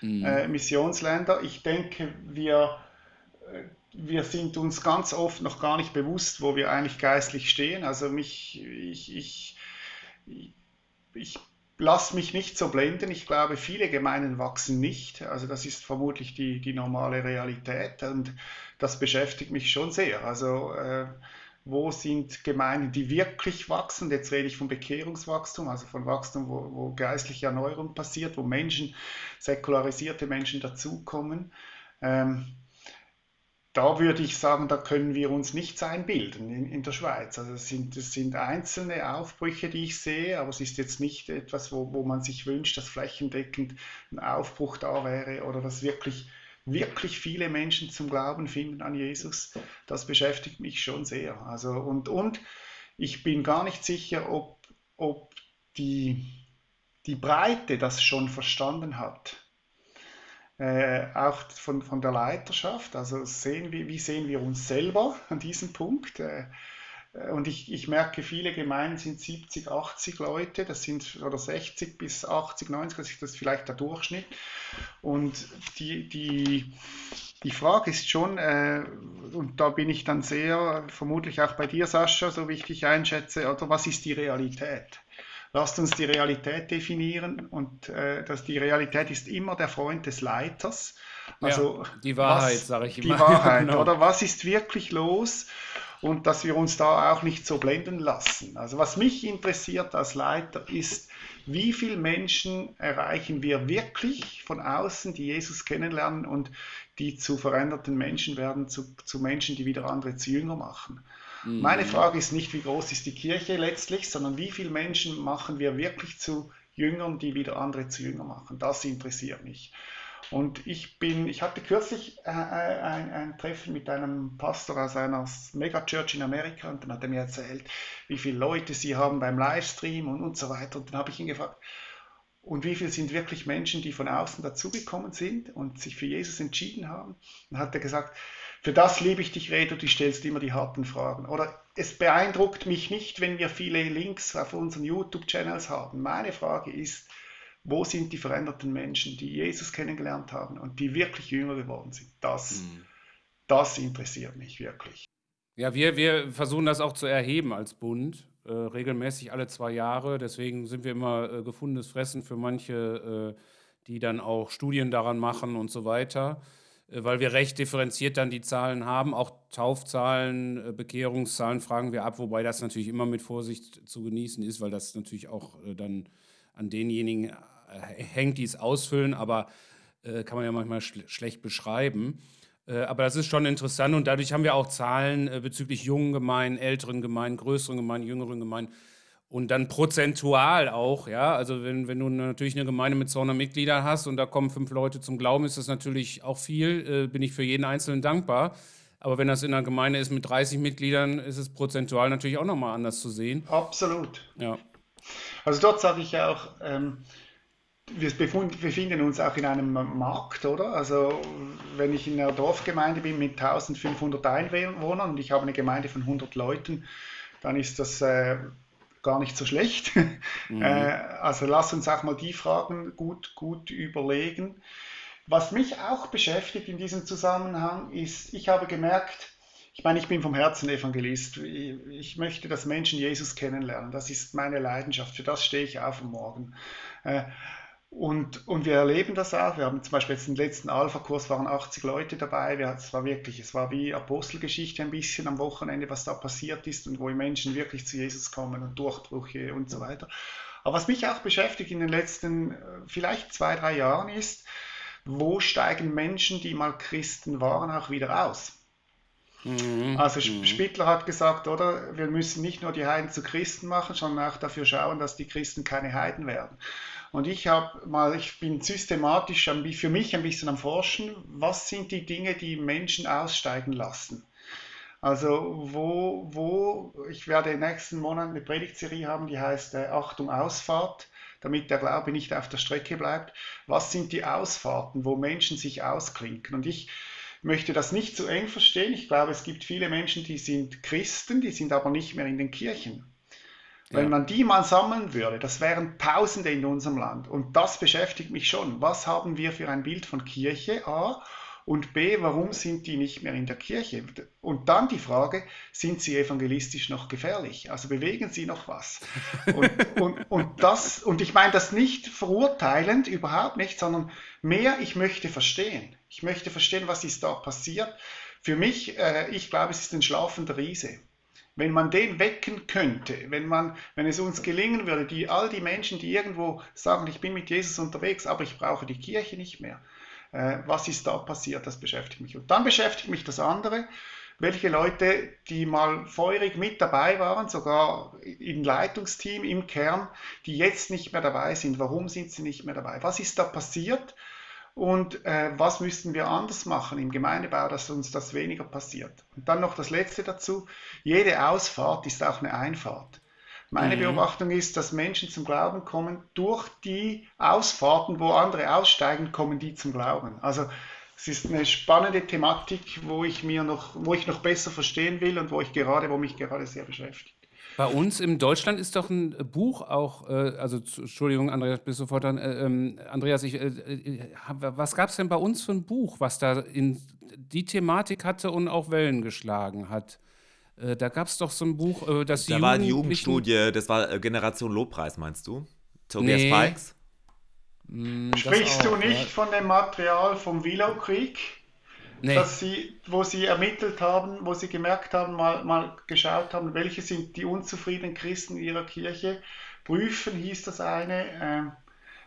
Speaker 4: mhm. äh, Missionsländer. Ich denke, wir, äh, wir sind uns ganz oft noch gar nicht bewusst, wo wir eigentlich geistlich stehen. Also mich, ich, ich, ich lass mich nicht so blenden. Ich glaube, viele Gemeinden wachsen nicht. Also das ist vermutlich die, die normale Realität und das beschäftigt mich schon sehr. Also äh, wo sind Gemeinden, die wirklich wachsen. Jetzt rede ich von Bekehrungswachstum, also von Wachstum, wo, wo geistliche Erneuerung passiert, wo Menschen, säkularisierte Menschen dazukommen. Ähm, da würde ich sagen, da können wir uns nichts einbilden in, in der Schweiz. Also es sind, es sind einzelne Aufbrüche, die ich sehe, aber es ist jetzt nicht etwas, wo, wo man sich wünscht, dass flächendeckend ein Aufbruch da wäre oder dass wirklich, wirklich viele Menschen zum Glauben finden an Jesus. Das beschäftigt mich schon sehr. Also und, und ich bin gar nicht sicher, ob, ob die, die Breite das schon verstanden hat äh, auch von, von der Leiterschaft. Also sehen wir, wie sehen wir uns selber an diesem Punkt? Äh, äh und ich, ich merke, viele Gemeinden sind 70, 80 Leute, das sind oder 60 bis 80, 90, das ist vielleicht der Durchschnitt. Und die, die, die Frage ist schon, äh, und da bin ich dann sehr, vermutlich auch bei dir, Sascha, so wie ich dich einschätze, oder was ist die Realität? Lasst uns die Realität definieren und äh, dass die Realität ist immer der Freund des Leiters.
Speaker 2: Also ja, die Wahrheit, sage ich
Speaker 4: immer. [laughs] Die Wahrheit, genau. oder was ist wirklich los? Und dass wir uns da auch nicht so blenden lassen. Also was mich interessiert als Leiter ist, wie viele Menschen erreichen wir wirklich von außen, die Jesus kennenlernen und die zu veränderten Menschen werden, zu, zu Menschen, die wieder andere zu Jünger machen. Mhm. Meine Frage ist nicht, wie groß ist die Kirche letztlich, sondern wie viele Menschen machen wir wirklich zu Jüngern, die wieder andere zu Jüngern machen. Das interessiert mich. Und ich bin, ich hatte kürzlich äh, äh, ein, ein, Treffen mit einem Pastor aus einer Megachurch in Amerika und dann hat er mir erzählt, wie viele Leute sie haben beim Livestream und, und so weiter. Und dann habe ich ihn gefragt, und wie viele sind wirklich Menschen, die von außen dazugekommen sind und sich für Jesus entschieden haben? Dann hat er gesagt, für das liebe ich dich, Redo, du stellst immer die harten Fragen. Oder es beeindruckt mich nicht, wenn wir viele Links auf unseren YouTube-Channels haben. Meine Frage ist, wo sind die veränderten Menschen, die Jesus kennengelernt haben und die wirklich jünger geworden sind? Das, mhm. das interessiert mich wirklich.
Speaker 2: Ja, wir, wir versuchen das auch zu erheben als Bund, äh, regelmäßig alle zwei Jahre. Deswegen sind wir immer äh, gefundenes Fressen für manche, äh, die dann auch Studien daran machen und so weiter. Äh, weil wir recht differenziert dann die Zahlen haben. Auch Taufzahlen, äh, Bekehrungszahlen fragen wir ab, wobei das natürlich immer mit Vorsicht zu genießen ist, weil das natürlich auch äh, dann an denjenigen hängt, die es ausfüllen, aber kann man ja manchmal schlecht beschreiben. Aber das ist schon interessant und dadurch haben wir auch Zahlen bezüglich jungen Gemeinden, älteren Gemeinden, größeren Gemeinden, jüngeren Gemeinden und dann prozentual auch, ja. Also wenn, wenn du natürlich eine Gemeinde mit 200 Mitgliedern hast und da kommen fünf Leute zum Glauben, ist das natürlich auch viel. Äh, bin ich für jeden Einzelnen dankbar. Aber wenn das in einer Gemeinde ist mit 30 Mitgliedern, ist es prozentual natürlich auch nochmal anders zu sehen.
Speaker 4: Absolut.
Speaker 2: Ja.
Speaker 4: Also dort sage ich ja auch, ähm, wir befinden uns auch in einem Markt, oder? Also wenn ich in einer Dorfgemeinde bin mit 1500 Einwohnern und ich habe eine Gemeinde von 100 Leuten, dann ist das... Äh, gar nicht so schlecht. [laughs] Mhm. Äh, also lass uns auch mal die Fragen gut, gut überlegen. Was mich auch beschäftigt in diesem Zusammenhang ist, ich habe gemerkt, ich meine, ich bin vom Herzen Evangelist. Ich möchte, dass Menschen Jesus kennenlernen. Das ist meine Leidenschaft. Für das stehe ich auf am Morgen. Und, und wir erleben das auch. Wir haben zum Beispiel jetzt im letzten Alpha-Kurs waren 80 Leute dabei. Wir, es war wirklich, es war wie Apostelgeschichte ein bisschen am Wochenende, was da passiert ist und wo die Menschen wirklich zu Jesus kommen und Durchbrüche und so weiter. Aber was mich auch beschäftigt in den letzten äh, vielleicht zwei, drei Jahren ist, wo steigen Menschen, die mal Christen waren, auch wieder aus? Mhm. Also mhm. Spittler hat gesagt, oder wir müssen nicht nur die Heiden zu Christen machen, sondern auch dafür schauen, dass die Christen keine Heiden werden. Und ich habe mal, ich bin systematisch für mich ein bisschen am Forschen, was sind die Dinge, die Menschen aussteigen lassen. Also wo, wo, ich werde im nächsten Monat eine Predigtserie haben, die heißt äh, Achtung Ausfahrt, damit der Glaube nicht auf der Strecke bleibt. Was sind die Ausfahrten, wo Menschen sich ausklinken? Und ich möchte das nicht zu eng verstehen. Ich glaube, es gibt viele Menschen, die sind Christen, die sind aber nicht mehr in den Kirchen. Wenn ja. man die mal sammeln würde, das wären Tausende in unserem Land. Und das beschäftigt mich schon. Was haben wir für ein Bild von Kirche? A. Und B, warum sind die nicht mehr in der Kirche? Und dann die Frage, sind sie evangelistisch noch gefährlich? Also bewegen sie noch was? [laughs] Und, und, und, das, und ich meine das nicht verurteilend, überhaupt nicht, sondern mehr, ich möchte verstehen. Ich möchte verstehen, was ist da passiert. Für mich, äh, ich glaube, es ist ein schlafender Riese. Wenn man den wecken könnte, wenn, man, wenn es uns gelingen würde, die, all die Menschen, die irgendwo sagen, ich bin mit Jesus unterwegs, aber ich brauche die Kirche nicht mehr, äh, was ist da passiert, das beschäftigt mich. Und dann beschäftigt mich das andere, welche Leute, die mal feurig mit dabei waren, sogar im Leitungsteam, im Kern, die jetzt nicht mehr dabei sind. Warum sind sie nicht mehr dabei? Was ist da passiert? Und äh, was müssten wir anders machen im Gemeindebau, dass uns das weniger passiert? Und dann noch das Letzte dazu. Jede Ausfahrt ist auch eine Einfahrt. Meine mhm. Beobachtung ist, dass Menschen zum Glauben kommen durch die Ausfahrten, wo andere aussteigen, kommen die zum Glauben. Also es ist eine spannende Thematik, wo ich mir noch, wo ich noch besser verstehen will und wo ich gerade, wo mich gerade sehr beschäftigt.
Speaker 2: Bei uns in Deutschland ist doch ein Buch auch, äh, also Entschuldigung, Andreas, bis sofort dann. Äh, ähm, Andreas, ich, äh, äh was gab es denn bei uns für ein Buch, was da in die Thematik hatte und auch Wellen geschlagen hat? Äh, da gab es doch so ein Buch, äh, das
Speaker 3: Da war eine Jugendstudie, das war Generation Lobpreis, meinst du? Tobias nee. Fikes?
Speaker 4: Mm, Sprichst auch, du nicht ja. von dem Material vom Willow-Krieg? Nee. Dass sie, wo sie ermittelt haben, wo sie gemerkt haben, mal, mal geschaut haben, welche sind die unzufriedenen Christen in ihrer Kirche. Prüfen hieß das eine. Ähm,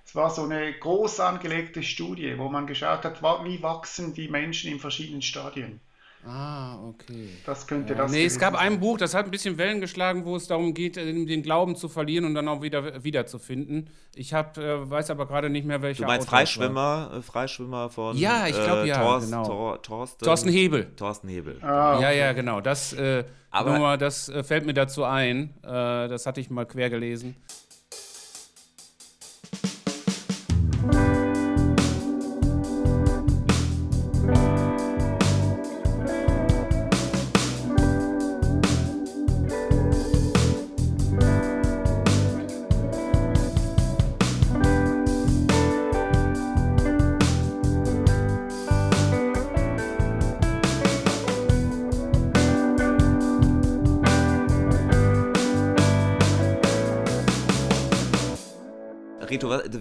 Speaker 4: es war so eine groß angelegte Studie, wo man geschaut hat, wie wachsen die Menschen in verschiedenen Stadien.
Speaker 2: Ah, okay.
Speaker 4: Das könnte ja. das
Speaker 2: Nee, es gab ein Buch, das hat ein bisschen Wellen geschlagen, wo es darum geht, äh, den Glauben zu verlieren und dann auch wieder wiederzufinden. Ich hab, äh, weiß aber gerade nicht mehr, welcher.
Speaker 3: Du meinst Autor Freischwimmer, äh, Freischwimmer von
Speaker 2: Ja, ich glaube äh, ja, Thorst, genau.
Speaker 3: Thor, Thorsten,
Speaker 2: Thorsten Hebel.
Speaker 3: Thorsten Hebel.
Speaker 2: Ah, okay. Ja, ja, genau. Das, äh, aber, nur, das äh, fällt mir dazu ein. das hatte ich mal quer gelesen.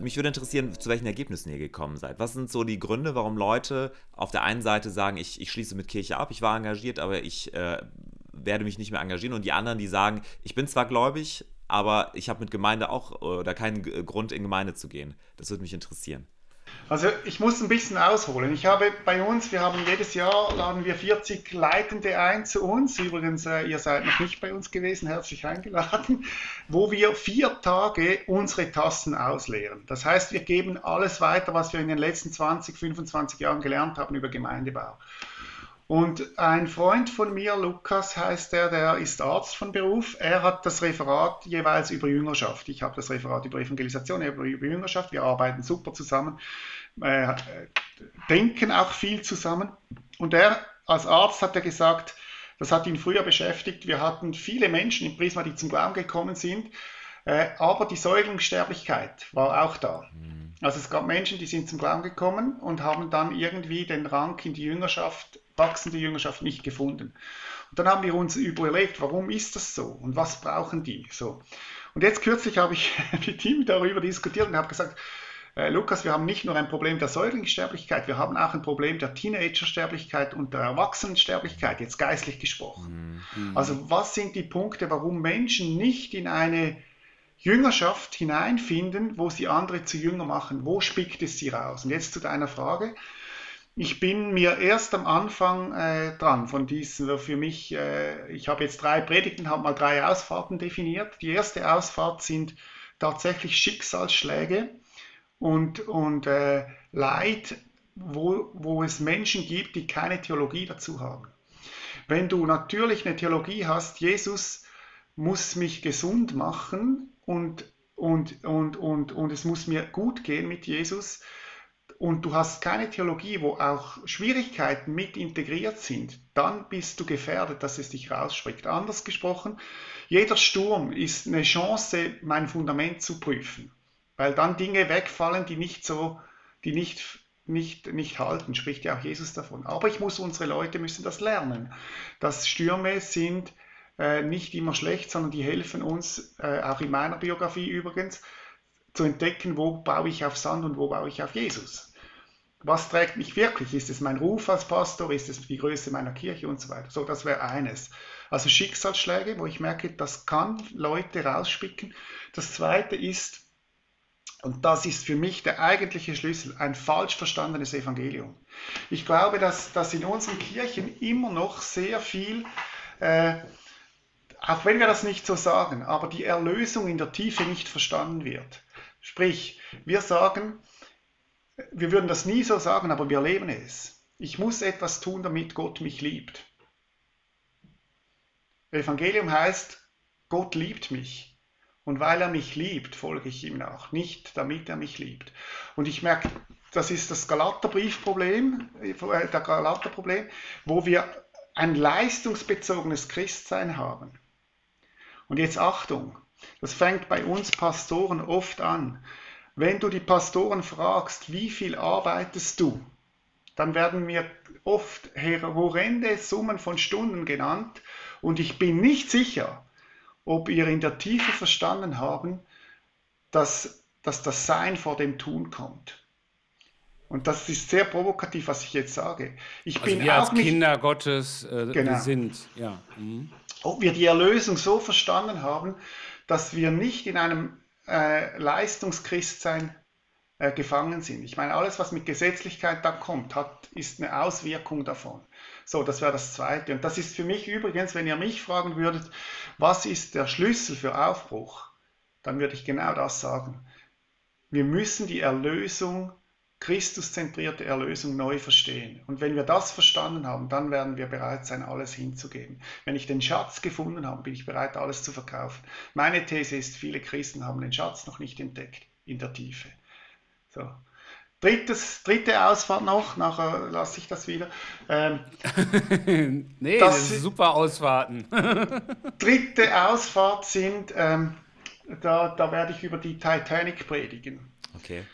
Speaker 3: Mich würde interessieren, zu welchen Ergebnissen ihr gekommen seid. Was sind so die Gründe, warum Leute auf der einen Seite sagen, ich, ich schließe mit Kirche ab, ich war engagiert, aber ich äh, werde mich nicht mehr engagieren und die anderen, die sagen, ich bin zwar gläubig, aber ich habe mit Gemeinde auch oder keinen Grund in Gemeinde zu gehen. Das würde mich interessieren.
Speaker 4: Also ich muss ein bisschen ausholen. Ich habe bei uns, wir haben jedes Jahr, laden wir 40 Leitende ein zu uns. Übrigens, äh, ihr seid noch nicht bei uns gewesen, herzlich eingeladen, [laughs] wo wir vier Tage unsere Tassen ausleeren. Das heißt, wir geben alles weiter, was wir in den letzten 20, 25 Jahren gelernt haben über Gemeindebau. Und ein Freund von mir, Lukas heißt er, der ist Arzt von Beruf. Er hat das Referat jeweils über Jüngerschaft. Ich habe das Referat über Evangelisation, über, über Jüngerschaft. Wir arbeiten super zusammen, äh, denken auch viel zusammen. Und er als Arzt hat er gesagt, das hat ihn früher beschäftigt. Wir hatten viele Menschen im Prisma, die zum Glauben gekommen sind, äh, aber die Säuglingssterblichkeit war auch da. Mhm. Also es gab Menschen, die sind zum Glauben gekommen und haben dann irgendwie den Rang in die Jüngerschaft wachsende Jüngerschaft nicht gefunden. Und dann haben wir uns überlegt, warum ist das so und was brauchen die so. Und jetzt kürzlich habe ich [laughs] mit ihm darüber diskutiert und habe gesagt, äh, Lukas, wir haben nicht nur ein Problem der Säuglingssterblichkeit, wir haben auch ein Problem der Teenagersterblichkeit und der Erwachsenensterblichkeit, jetzt geistlich gesprochen. Mhm. Also was sind die Punkte, warum Menschen nicht in eine Jüngerschaft hineinfinden, wo sie andere zu Jünger machen? Wo spickt es sie raus? Und jetzt zu deiner Frage. Ich bin mir erst am Anfang äh, dran von diesen, für mich, äh, ich habe jetzt drei Predigten, habe mal drei Ausfahrten definiert. Die erste Ausfahrt sind tatsächlich Schicksalsschläge und, und äh, Leid, wo, wo es Menschen gibt, die keine Theologie dazu haben. Wenn du natürlich eine Theologie hast, Jesus muss mich gesund machen und, und, und, und, und es muss mir gut gehen mit Jesus, und du hast keine Theologie, wo auch Schwierigkeiten mit integriert sind, dann bist du gefährdet, dass es dich rausspringt. Anders gesprochen, jeder Sturm ist eine Chance, mein Fundament zu prüfen, weil dann Dinge wegfallen, die nicht so, die nicht nicht, nicht halten, spricht ja auch Jesus davon. Aber ich muss, unsere Leute müssen das lernen, dass Stürme sind äh, nicht immer schlecht, sondern die helfen uns, äh, auch in meiner Biografie übrigens, zu entdecken, wo baue ich auf Sand und wo baue ich auf Jesus was trägt mich wirklich? Ist es mein Ruf als Pastor? Ist es die Größe meiner Kirche und so weiter? So, das wäre eines. Also Schicksalsschläge, wo ich merke, das kann Leute rausspicken. Das zweite ist, und das ist für mich der eigentliche Schlüssel, ein falsch verstandenes Evangelium. Ich glaube, dass, dass in unseren Kirchen immer noch sehr viel, äh, auch wenn wir das nicht so sagen, aber die Erlösung in der Tiefe nicht verstanden wird. Sprich, wir sagen, wir würden das nie so sagen, aber wir leben es. Ich muss etwas tun, damit Gott mich liebt. Evangelium heißt, Gott liebt mich. Und weil er mich liebt, folge ich ihm nach, nicht damit er mich liebt. Und ich merke, das ist das Galaterbriefproblem, äh, der Galaterproblem, wo wir ein leistungsbezogenes Christsein haben. Und jetzt Achtung, das fängt bei uns Pastoren oft an. Wenn du die Pastoren fragst, wie viel arbeitest du, dann werden mir oft horrende Summen von Stunden genannt und ich bin nicht sicher, ob ihr in der Tiefe verstanden haben, dass, dass das Sein vor dem Tun kommt. Und das ist sehr provokativ, was ich jetzt sage. Ich
Speaker 2: also bin wir auch als Kinder Gottes äh, genau. sind. Ja. Mhm.
Speaker 4: Ob wir die Erlösung so verstanden haben, dass wir nicht in einem äh, Leistungschristsein äh, gefangen sind. Ich meine, alles, was mit Gesetzlichkeit da kommt, hat, ist eine Auswirkung davon. So, das wäre das Zweite. Und das ist für mich übrigens, wenn ihr mich fragen würdet, was ist der Schlüssel für Aufbruch, dann würde ich genau das sagen. Wir müssen die Erlösung, Christuszentrierte Erlösung neu verstehen. Und wenn wir das verstanden haben, dann werden wir bereit sein, alles hinzugeben. Wenn ich den Schatz gefunden habe, bin ich bereit, alles zu verkaufen. Meine These ist, viele Christen haben den Schatz noch nicht entdeckt in der Tiefe. So. Drittes, dritte Ausfahrt noch, nachher lasse ich das wieder. Ähm, [laughs]
Speaker 2: nee, das, das ist super Ausfahrten. [laughs]
Speaker 4: dritte Ausfahrt sind, ähm, da, da werde ich über die Titanic predigen.
Speaker 3: Okay.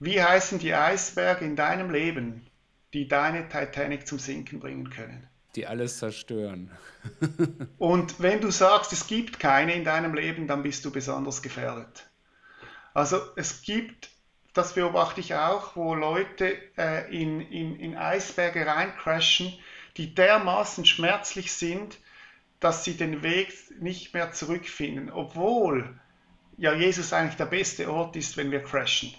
Speaker 4: Wie heißen die Eisberge in deinem Leben, die deine Titanic zum Sinken bringen können?
Speaker 2: Die alles zerstören. [laughs]
Speaker 4: Und wenn du sagst, es gibt keine in deinem Leben, dann bist du besonders gefährdet. Also es gibt das beobachte ich auch, wo Leute äh, in, in, in Eisberge reincrashen, die dermaßen schmerzlich sind, dass sie den Weg nicht mehr zurückfinden, obwohl ja Jesus eigentlich der beste Ort ist, wenn wir crashen.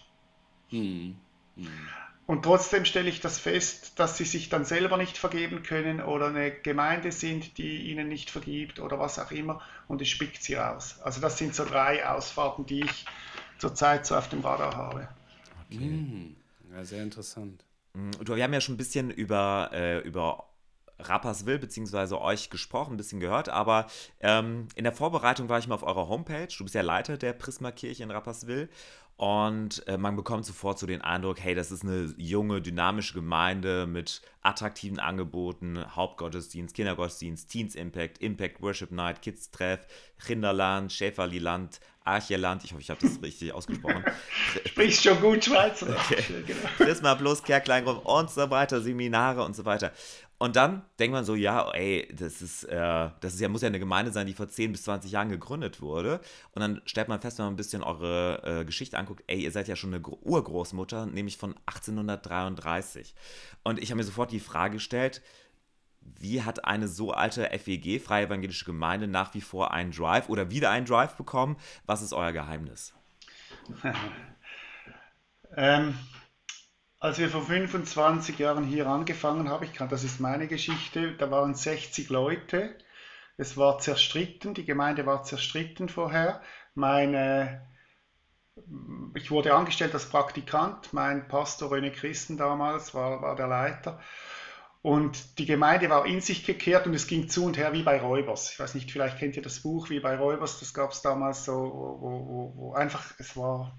Speaker 4: Hm. Hm. Und trotzdem stelle ich das fest, dass sie sich dann selber nicht vergeben können oder eine Gemeinde sind, die ihnen nicht vergibt oder was auch immer und es spickt sie raus. Also das sind so drei Ausfahrten, die ich zurzeit so auf dem Radar habe.
Speaker 2: Okay. Mm, ja, sehr interessant.
Speaker 3: Mm, du, wir haben ja schon ein bisschen über, äh, über Rapperswil beziehungsweise euch gesprochen, ein bisschen gehört, aber ähm, in der Vorbereitung war ich mal auf eurer Homepage. Du bist ja Leiter der Prisma-Kirche in Rapperswil und äh, man bekommt sofort so den Eindruck, hey, das ist eine junge, dynamische Gemeinde mit attraktiven Angeboten, Hauptgottesdienst, Kindergottesdienst, Teens Impact, Impact Worship Night, Kids Treff, Rinderland, Schäferliland, Archeland, ich hoffe, ich habe das richtig ausgesprochen. [laughs]
Speaker 4: Sprichst schon gut Schweizer.
Speaker 3: Okay. Prisma Plus, Care Kleingruppe und so weiter, Seminare und so weiter. Und dann denkt man so, ja, ey, das ist, äh, das ist ja, muss ja eine Gemeinde sein, die vor 10 bis 20 Jahren gegründet wurde. Und dann stellt man fest, wenn man ein bisschen eure äh, Geschichte anguckt, ey, ihr seid ja schon eine Urgroßmutter, nämlich von 1833. Und ich habe mir sofort die Frage gestellt, wie hat eine so alte FEG, Freie Evangelische Gemeinde, nach wie vor einen Drive oder wieder einen Drive bekommen? Was ist euer Geheimnis? [laughs]
Speaker 4: ähm, als wir vor 25 Jahren hier angefangen haben, ich kann, das ist meine Geschichte, da waren 60 Leute. Es war zerstritten, die Gemeinde war zerstritten vorher. Meine, ich wurde angestellt als Praktikant, mein Pastor René Christen damals war, war der Leiter. Und die Gemeinde war in sich gekehrt und es ging zu und her wie bei Räubers. Ich weiß nicht, vielleicht kennt ihr das Buch wie bei Räubers, das gab es damals so, wo, wo, wo einfach, es war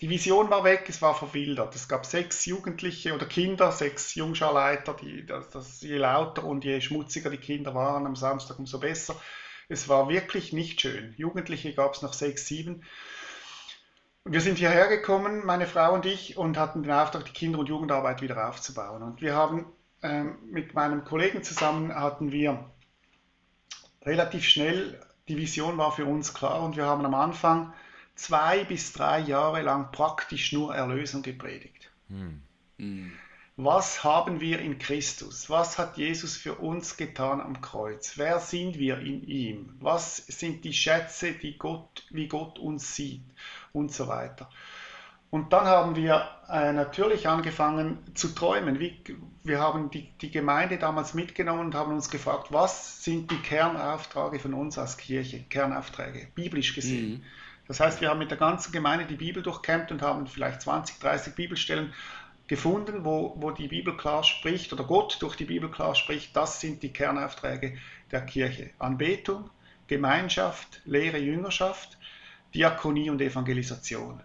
Speaker 4: die Vision war weg, es war verwildert. Es gab sechs Jugendliche oder Kinder, sechs Jungscharleiter, die, das, das, je lauter und je schmutziger die Kinder waren am Samstag, umso besser. Es war wirklich nicht schön. Jugendliche gab es noch sechs, sieben. Wir sind hierher gekommen, meine Frau und ich, und hatten den Auftrag, die Kinder- und Jugendarbeit wieder aufzubauen. Und wir haben ähm, mit meinem Kollegen zusammen hatten wir relativ schnell, die Vision war für uns klar und wir haben am Anfang zwei bis drei Jahre lang praktisch nur Erlösung gepredigt. Hm. Was haben wir in Christus? Was hat Jesus für uns getan am Kreuz? Wer sind wir in ihm? Was sind die Schätze, die Gott, wie Gott uns sieht und so weiter. Und dann haben wir äh, natürlich angefangen zu träumen. Wie, wir haben die, die Gemeinde damals mitgenommen und haben uns gefragt, was sind die Kernaufträge von uns als Kirche? Kernaufträge, biblisch gesehen. Mhm. Das heißt, wir haben mit der ganzen Gemeinde die Bibel durchkämmt und haben vielleicht 20, 30 Bibelstellen gefunden, wo, wo die Bibel klar spricht oder Gott durch die Bibel klar spricht, das sind die Kernaufträge der Kirche. Anbetung, Gemeinschaft, Lehre, Jüngerschaft, Diakonie und Evangelisation.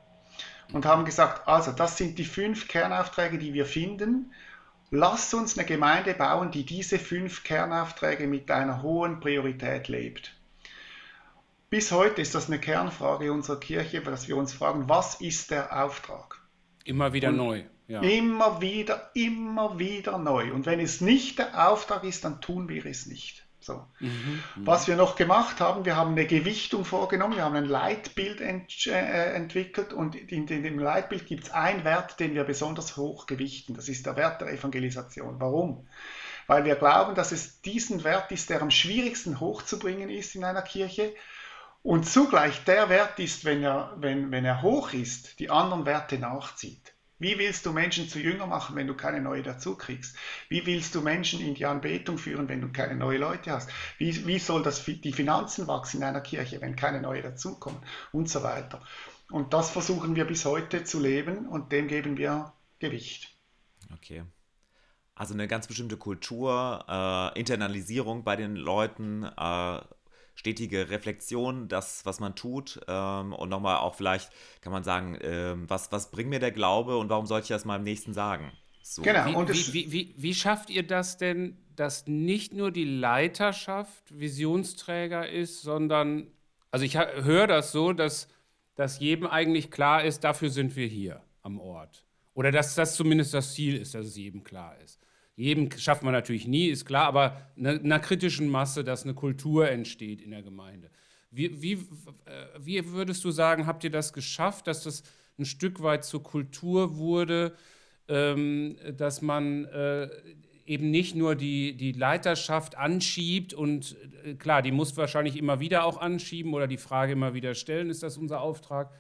Speaker 4: Und haben gesagt, also das sind die fünf Kernaufträge, die wir finden. Lass uns eine Gemeinde bauen, die diese fünf Kernaufträge mit einer hohen Priorität lebt. Bis heute ist das eine Kernfrage unserer Kirche, dass wir uns fragen, was ist der Auftrag?
Speaker 2: Immer wieder und neu.
Speaker 4: Ja. Immer wieder, immer wieder neu. Und wenn es nicht der Auftrag ist, dann tun wir es nicht. So. Mhm, mhm, Was wir noch gemacht haben, wir haben eine Gewichtung vorgenommen, wir haben ein Leitbild ent äh, entwickelt und in, in dem Leitbild gibt es einen Wert, den wir besonders hoch gewichten. Das ist der Wert der Evangelisation. Warum? Weil wir glauben, dass es diesen Wert ist, der am schwierigsten hochzubringen ist in einer Kirche und zugleich der Wert ist, wenn er, wenn, wenn er hoch ist, die anderen Werte nachzieht. Wie willst du Menschen zu Jünger machen, wenn du keine neue dazu kriegst? Wie willst du Menschen in die Anbetung führen, wenn du keine neuen Leute hast? Wie, wie soll das, die Finanzen wachsen in einer Kirche, wenn keine neue dazukommen? Und so weiter. Und das versuchen wir bis heute zu leben und dem geben wir Gewicht.
Speaker 3: Okay. Also eine ganz bestimmte Kultur, äh, Internalisierung bei den Leuten, äh, stetige Reflexion, das, was man tut ähm, und nochmal auch vielleicht kann man sagen, ähm, was, was bringt mir der Glaube und warum sollte ich das meinem Nächsten sagen?
Speaker 2: So. Genau. Wie, wie, wie, wie, schafft ihr das denn, dass nicht nur die Leiterschaft Visionsträger ist, sondern, also ich höre das so, dass, dass jedem eigentlich klar ist, dafür sind wir hier am Ort. Oder dass das zumindest das Ziel ist, dass es jedem klar ist. Jedem schafft man natürlich nie, ist klar, aber einer kritischen Masse, dass eine Kultur entsteht in der Gemeinde. Wie, wie, äh, wie würdest du sagen, habt ihr das geschafft, dass das ein Stück weit zur Kultur wurde, ähm, dass man äh, eben nicht nur die, die Leiterschaft anschiebt und äh, klar, die muss wahrscheinlich immer wieder auch anschieben oder die Frage immer wieder stellen, ist das unser Auftrag?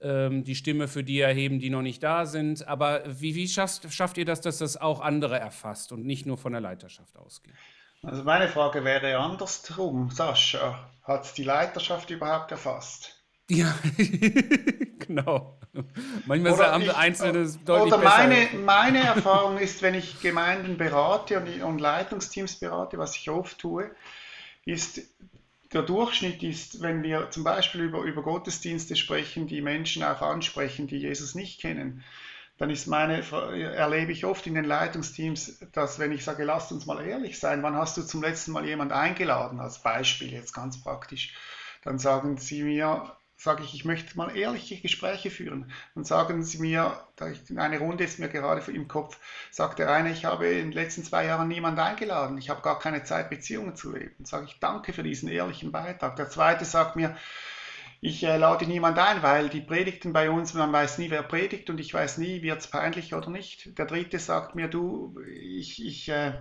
Speaker 2: Ähm, die Stimme für die erheben, die noch nicht da sind. Aber wie, wie schafft, schafft ihr das, dass das auch andere erfasst und nicht nur von der Leiterschaft ausgeht?
Speaker 4: Also meine Frage wäre andersrum. Sascha, hat die Leiterschaft überhaupt erfasst?
Speaker 2: Ja, [laughs] genau. Manchmal oder haben ich, einzelne
Speaker 4: deutlich Oder meine, meine [laughs] Erfahrung ist, wenn ich Gemeinden berate und, und Leitungsteams berate, was ich oft tue, ist, der Durchschnitt ist, wenn wir zum Beispiel über, über Gottesdienste sprechen, die Menschen auch ansprechen, die Jesus nicht kennen, dann ist meine, erlebe ich oft in den Leitungsteams, dass wenn ich sage, lasst uns mal ehrlich sein, wann hast du zum letzten Mal jemand eingeladen, als Beispiel jetzt ganz praktisch, dann sagen sie mir, sage ich, ich möchte mal ehrliche Gespräche führen. Dann sagen sie mir, eine Runde ist mir gerade im Kopf, sagt der eine, ich habe in den letzten zwei Jahren niemanden eingeladen, ich habe gar keine Zeit, Beziehungen zu leben. Dann sage ich, danke für diesen ehrlichen Beitrag. Der zweite sagt mir, ich äh, lade niemand ein, weil die Predigten bei uns, man weiß nie, wer predigt und ich weiß nie, wird es peinlich oder nicht. Der dritte sagt mir, du, ich, ich äh,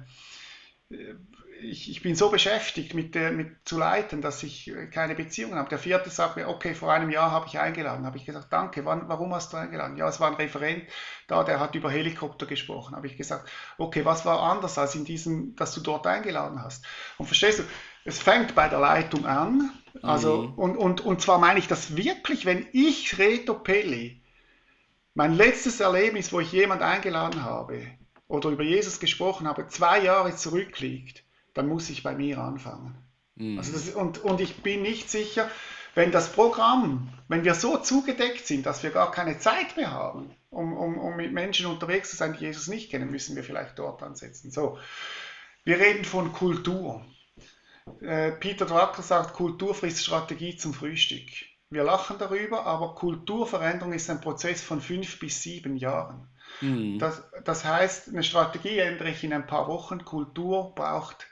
Speaker 4: ich, ich bin so beschäftigt mit, der, mit zu leiten, dass ich keine Beziehungen habe. Der vierte sagt mir, okay, vor einem Jahr habe ich eingeladen. Habe ich gesagt, danke, wann, warum hast du eingeladen? Ja, es war ein Referent da, der hat über Helikopter gesprochen. Habe ich gesagt, okay, was war anders als in diesem, dass du dort eingeladen hast? Und verstehst du, es fängt bei der Leitung an. Also, mhm. und, und, und zwar meine ich das wirklich, wenn ich Reto Pelli, mein letztes Erlebnis, wo ich jemand eingeladen habe oder über Jesus gesprochen habe, zwei Jahre zurückliegt, dann muss ich bei mir anfangen. Mhm. Also das, und, und ich bin nicht sicher, wenn das Programm, wenn wir so zugedeckt sind, dass wir gar keine Zeit mehr haben, um, um, um mit Menschen unterwegs zu sein, die Jesus nicht kennen, müssen wir vielleicht dort ansetzen. So, wir reden von Kultur. Äh, Peter Drucker sagt, Kultur frisst Strategie zum Frühstück. Wir lachen darüber, aber Kulturveränderung ist ein Prozess von fünf bis sieben Jahren. Mhm. Das, das heißt, eine Strategie ändere ich in ein paar Wochen, Kultur braucht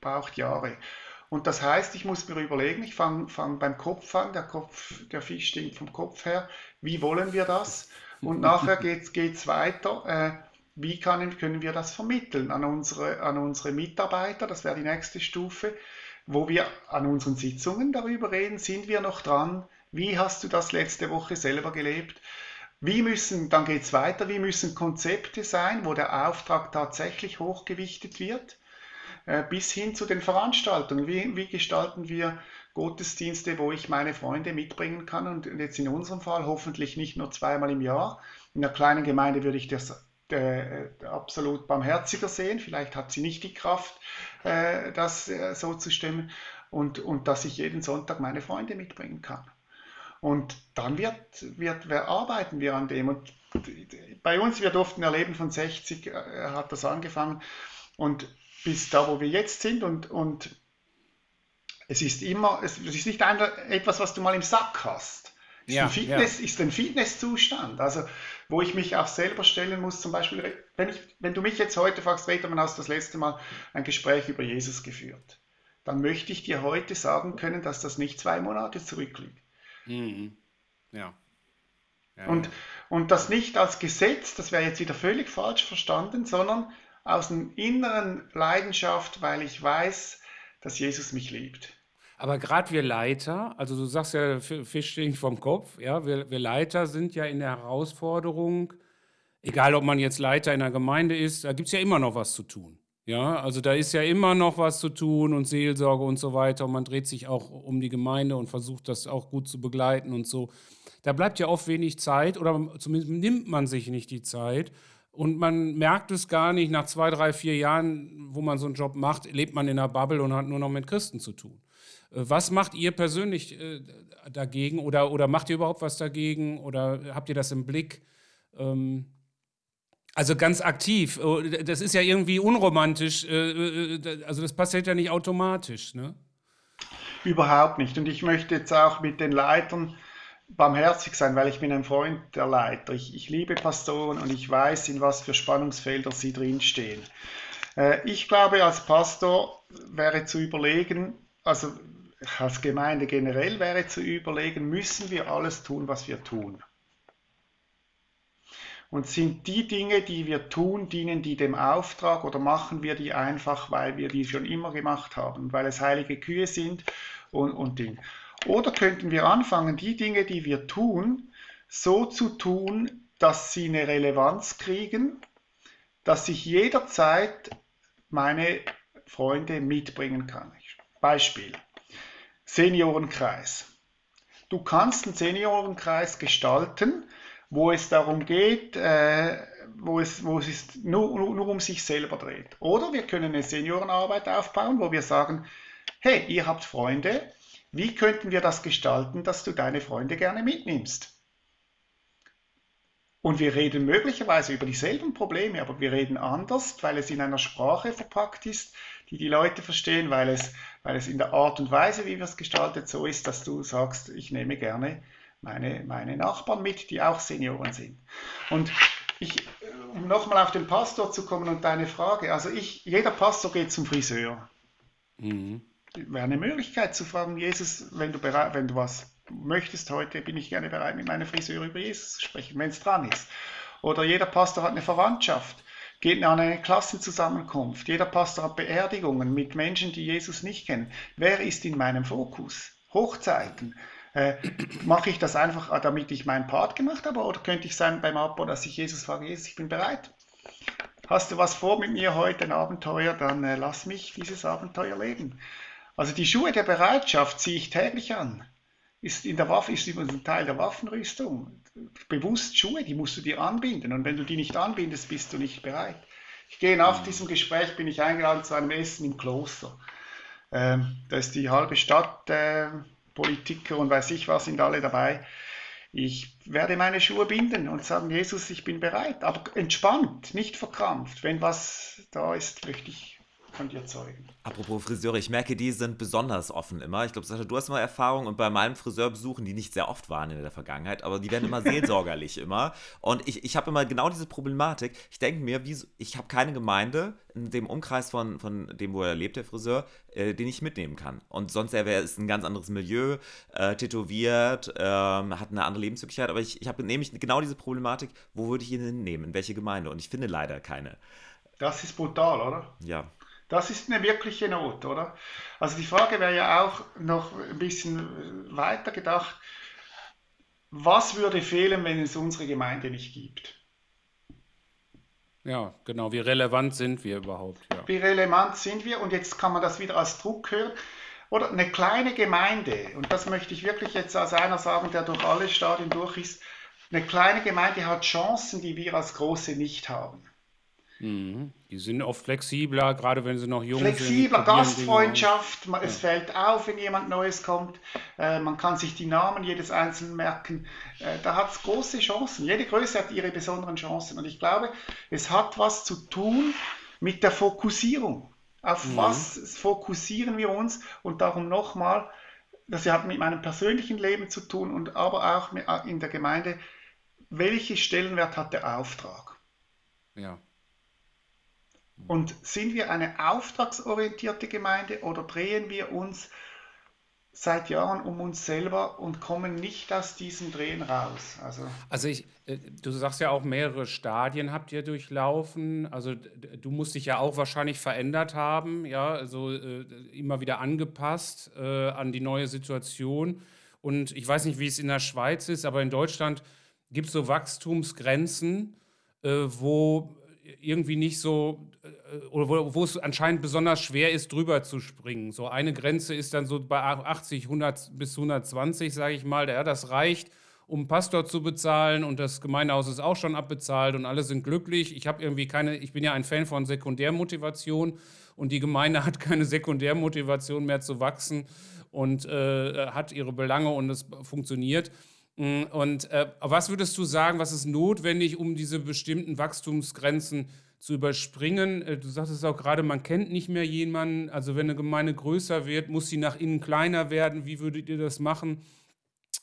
Speaker 4: braucht Jahre. Und das heißt, ich muss mir überlegen, ich fange fang beim Kopf an, der, Kopf, der Fisch stinkt vom Kopf her, wie wollen wir das? Und nachher geht es weiter, äh, wie kann, können wir das vermitteln an unsere, an unsere Mitarbeiter? Das wäre die nächste Stufe, wo wir an unseren Sitzungen darüber reden, sind wir noch dran? Wie hast du das letzte Woche selber gelebt? Wie müssen, dann geht es weiter, wie müssen Konzepte sein, wo der Auftrag tatsächlich hochgewichtet wird, bis hin zu den Veranstaltungen. Wie, wie gestalten wir Gottesdienste, wo ich meine Freunde mitbringen kann und jetzt in unserem Fall hoffentlich nicht nur zweimal im Jahr. In einer kleinen Gemeinde würde ich das äh, absolut barmherziger sehen. Vielleicht hat sie nicht die Kraft, äh, das äh, so zu stemmen. Und, und dass ich jeden Sonntag meine Freunde mitbringen kann. Und dann wird, wird, wir arbeiten wir an dem. Und bei uns, wir durften erleben, von 60 äh, hat das angefangen und bis da, wo wir jetzt sind. Und, und es ist immer, es, ist nicht ein, etwas, was du mal im Sack hast. Ist, ja, ein Fitness, ja. ist ein Fitnesszustand. Also, wo ich mich auch selber stellen muss, zum Beispiel, wenn, ich, wenn du mich jetzt heute fragst, Reto, wann hast du das letzte Mal ein Gespräch über Jesus geführt? Dann möchte ich dir heute sagen können, dass das nicht zwei Monate zurückliegt. Mhm. Ja. ja. Und, und das nicht als Gesetz, das wäre jetzt wieder völlig falsch verstanden, sondern aus einer inneren Leidenschaft, weil ich weiß, dass Jesus mich liebt.
Speaker 2: Aber gerade wir Leiter, also du sagst ja Fisch nicht vom Kopf, ja, wir, wir Leiter sind ja in der Herausforderung, egal ob man jetzt Leiter in einer Gemeinde ist, da gibt es ja immer noch was zu tun. Ja, also da ist ja immer noch was zu tun und Seelsorge und so weiter. Und man dreht sich auch um die Gemeinde und versucht das auch gut zu begleiten und so. Da bleibt ja oft wenig Zeit oder zumindest nimmt man sich nicht die Zeit. Und man merkt es gar nicht, nach zwei, drei, vier Jahren, wo man so einen Job macht, lebt man in einer Bubble und hat nur noch mit Christen zu tun. Äh, was macht ihr persönlich äh, dagegen oder, oder macht ihr überhaupt was dagegen oder habt ihr das im Blick? Ähm, also ganz aktiv. Oh, das ist ja irgendwie unromantisch. Äh, also das passiert ja nicht automatisch. Ne?
Speaker 4: Überhaupt nicht. Und ich möchte jetzt auch mit den Leitern barmherzig sein, weil ich bin ein Freund der Leiter. Ich, ich liebe Pastoren und ich weiß, in was für Spannungsfelder sie drinstehen. Äh, ich glaube, als Pastor wäre zu überlegen, also als Gemeinde generell wäre zu überlegen, müssen wir alles tun, was wir tun. Und sind die Dinge, die wir tun, dienen die dem Auftrag oder machen wir die einfach, weil wir die schon immer gemacht haben, weil es heilige Kühe sind und, und Ding. Oder könnten wir anfangen, die Dinge, die wir tun, so zu tun, dass sie eine Relevanz kriegen, dass ich jederzeit meine Freunde mitbringen kann. Beispiel. Seniorenkreis. Du kannst einen Seniorenkreis gestalten, wo es darum geht, äh, wo es, wo es nur, nur, nur, um sich selber dreht. Oder wir können eine Seniorenarbeit aufbauen, wo wir sagen, hey, ihr habt Freunde, wie könnten wir das gestalten, dass du deine Freunde gerne mitnimmst? Und wir reden möglicherweise über dieselben Probleme, aber wir reden anders, weil es in einer Sprache verpackt ist, die die Leute verstehen, weil es, weil es in der Art und Weise, wie wir es gestaltet, so ist, dass du sagst, ich nehme gerne meine, meine Nachbarn mit, die auch Senioren sind. Und ich, um nochmal auf den Pastor zu kommen und deine Frage, also ich, jeder Pastor geht zum Friseur. Mhm. Wäre eine Möglichkeit zu fragen, Jesus, wenn du, bereit, wenn du was möchtest heute, bin ich gerne bereit, mit meiner Friseur über Jesus zu sprechen, wenn es dran ist. Oder jeder Pastor hat eine Verwandtschaft, geht an eine Klassenzusammenkunft. Jeder Pastor hat Beerdigungen mit Menschen, die Jesus nicht kennen. Wer ist in meinem Fokus? Hochzeiten. Äh, mache ich das einfach, äh, damit ich meinen Part gemacht habe? Oder könnte ich sein beim Abbau, dass ich Jesus frage, Jesus, ich bin bereit. Hast du was vor mit mir heute, ein Abenteuer, dann äh, lass mich dieses Abenteuer leben. Also die Schuhe der Bereitschaft ziehe ich täglich an. Ist in der Waffe, ist übrigens ein Teil der Waffenrüstung. Bewusst Schuhe, die musst du dir anbinden. Und wenn du die nicht anbindest, bist du nicht bereit. Ich gehe nach diesem Gespräch, bin ich eingeladen zu einem Essen im Kloster. Ähm, da ist die halbe Stadt äh, Politiker und weiß ich was sind alle dabei. Ich werde meine Schuhe binden und sagen, Jesus, ich bin bereit, aber entspannt, nicht verkrampft. Wenn was da ist, möchte ich von dir zeugen.
Speaker 3: Apropos Friseure, ich merke, die sind besonders offen immer. Ich glaube, Sascha, du hast mal Erfahrung und bei meinen Friseurbesuchen, die nicht sehr oft waren in der Vergangenheit, aber die werden immer [laughs] seelsorgerlich immer. Und ich, ich habe immer genau diese Problematik. Ich denke mir, wie, ich habe keine Gemeinde in dem Umkreis von, von dem, wo er lebt, der Friseur, äh, den ich mitnehmen kann. Und sonst wäre es ein ganz anderes Milieu, äh, tätowiert, äh, hat eine andere Lebenswirklichkeit. Aber ich, ich habe nämlich genau diese Problematik, wo würde ich ihn hinnehmen, in welche Gemeinde? Und ich finde leider keine.
Speaker 4: Das ist brutal, oder?
Speaker 3: Ja.
Speaker 4: Das ist eine wirkliche Not, oder? Also die Frage wäre ja auch noch ein bisschen weiter gedacht. Was würde fehlen, wenn es unsere Gemeinde nicht gibt?
Speaker 2: Ja, genau. Wie relevant sind wir überhaupt? Ja.
Speaker 4: Wie relevant sind wir? Und jetzt kann man das wieder als Druck hören. Oder eine kleine Gemeinde, und das möchte ich wirklich jetzt als einer sagen, der durch alle Stadien durch ist, eine kleine Gemeinde hat Chancen, die wir als große nicht haben.
Speaker 2: Mhm. Die sind oft flexibler, gerade wenn sie noch jung
Speaker 4: Flexibler, sind. Flexibler, Gastfreundschaft, man, es fällt auf, wenn jemand Neues kommt, äh, man kann sich die Namen jedes Einzelnen merken. Äh, da hat es große Chancen. Jede Größe hat ihre besonderen Chancen. Und ich glaube, es hat was zu tun mit der Fokussierung. Auf mhm. was fokussieren wir uns? Und darum nochmal, das hat mit meinem persönlichen Leben zu tun und aber auch in der Gemeinde, welchen Stellenwert hat der Auftrag?
Speaker 2: Ja.
Speaker 4: Und sind wir eine auftragsorientierte Gemeinde oder drehen wir uns seit Jahren um uns selber und kommen nicht aus diesem Drehen raus.
Speaker 2: Also, also ich, äh, du sagst ja auch, mehrere Stadien habt ihr durchlaufen. Also du musst dich ja auch wahrscheinlich verändert haben, ja, also äh, immer wieder angepasst äh, an die neue Situation. Und ich weiß nicht, wie es in der Schweiz ist, aber in Deutschland gibt es so Wachstumsgrenzen, äh, wo irgendwie nicht so, äh, oder wo, wo, es anscheinend besonders schwer ist, drüber zu springen. So eine Grenze ist dann so bei 80, 100 bis 120, sage ich mal. Ja, das reicht, um Pastor zu bezahlen und das Gemeindehaus ist auch schon abbezahlt und alle sind glücklich. Ich habe irgendwie keine, ich bin ja ein Fan von Sekundärmotivation und die Gemeinde [laughs] hat keine Sekundärmotivation mehr zu wachsen und äh, hat ihre Belange und es funktioniert. Mm, und äh, was würdest du sagen, was ist notwendig, um diese bestimmten Wachstumsgrenzen zu überspringen? Äh, du sagtest auch gerade, man kennt nicht mehr jemanden. Also wenn eine Gemeinde größer wird, muss sie nach innen kleiner werden. Wie würdet ihr das machen?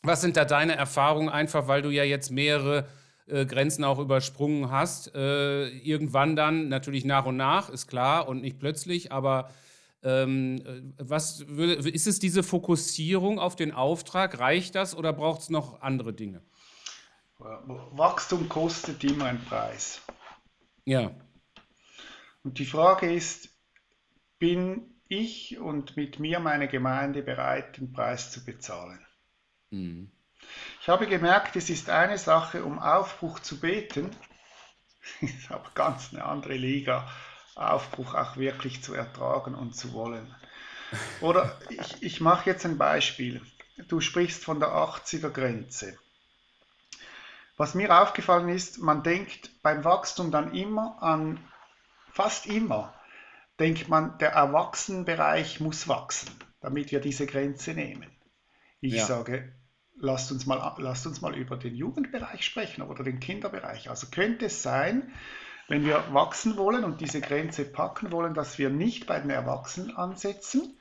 Speaker 2: Was sind da deine Erfahrungen, einfach weil du ja jetzt mehrere äh, Grenzen auch übersprungen hast? Äh, irgendwann dann, natürlich nach und nach, ist klar, und nicht plötzlich, aber ähm, äh, was ist es diese Fokussierung auf den Auftrag? Reicht das oder braucht es noch andere Dinge?
Speaker 4: Wachstum kostet immer einen Preis.
Speaker 2: Ja.
Speaker 4: Und die Frage ist, bin ich und mit mir meine Gemeinde bereit, den Preis zu bezahlen? Mhm. Ich habe gemerkt, es ist eine Sache, um Aufbruch zu beten, [laughs] ist aber ganz eine andere Liga Aufbruch auch wirklich zu ertragen und zu wollen. Oder ich, ich mache jetzt ein Beispiel. Du sprichst von der 80er Grenze. Was mir aufgefallen ist, man denkt beim Wachstum dann immer an, fast immer, denkt man, der Erwachsenenbereich muss wachsen, damit wir diese Grenze nehmen. Ich ja. sage, lasst uns, mal, lasst uns mal über den Jugendbereich sprechen oder den Kinderbereich. Also könnte es sein, wenn wir wachsen wollen und diese Grenze packen wollen, dass wir nicht bei den Erwachsenen ansetzen,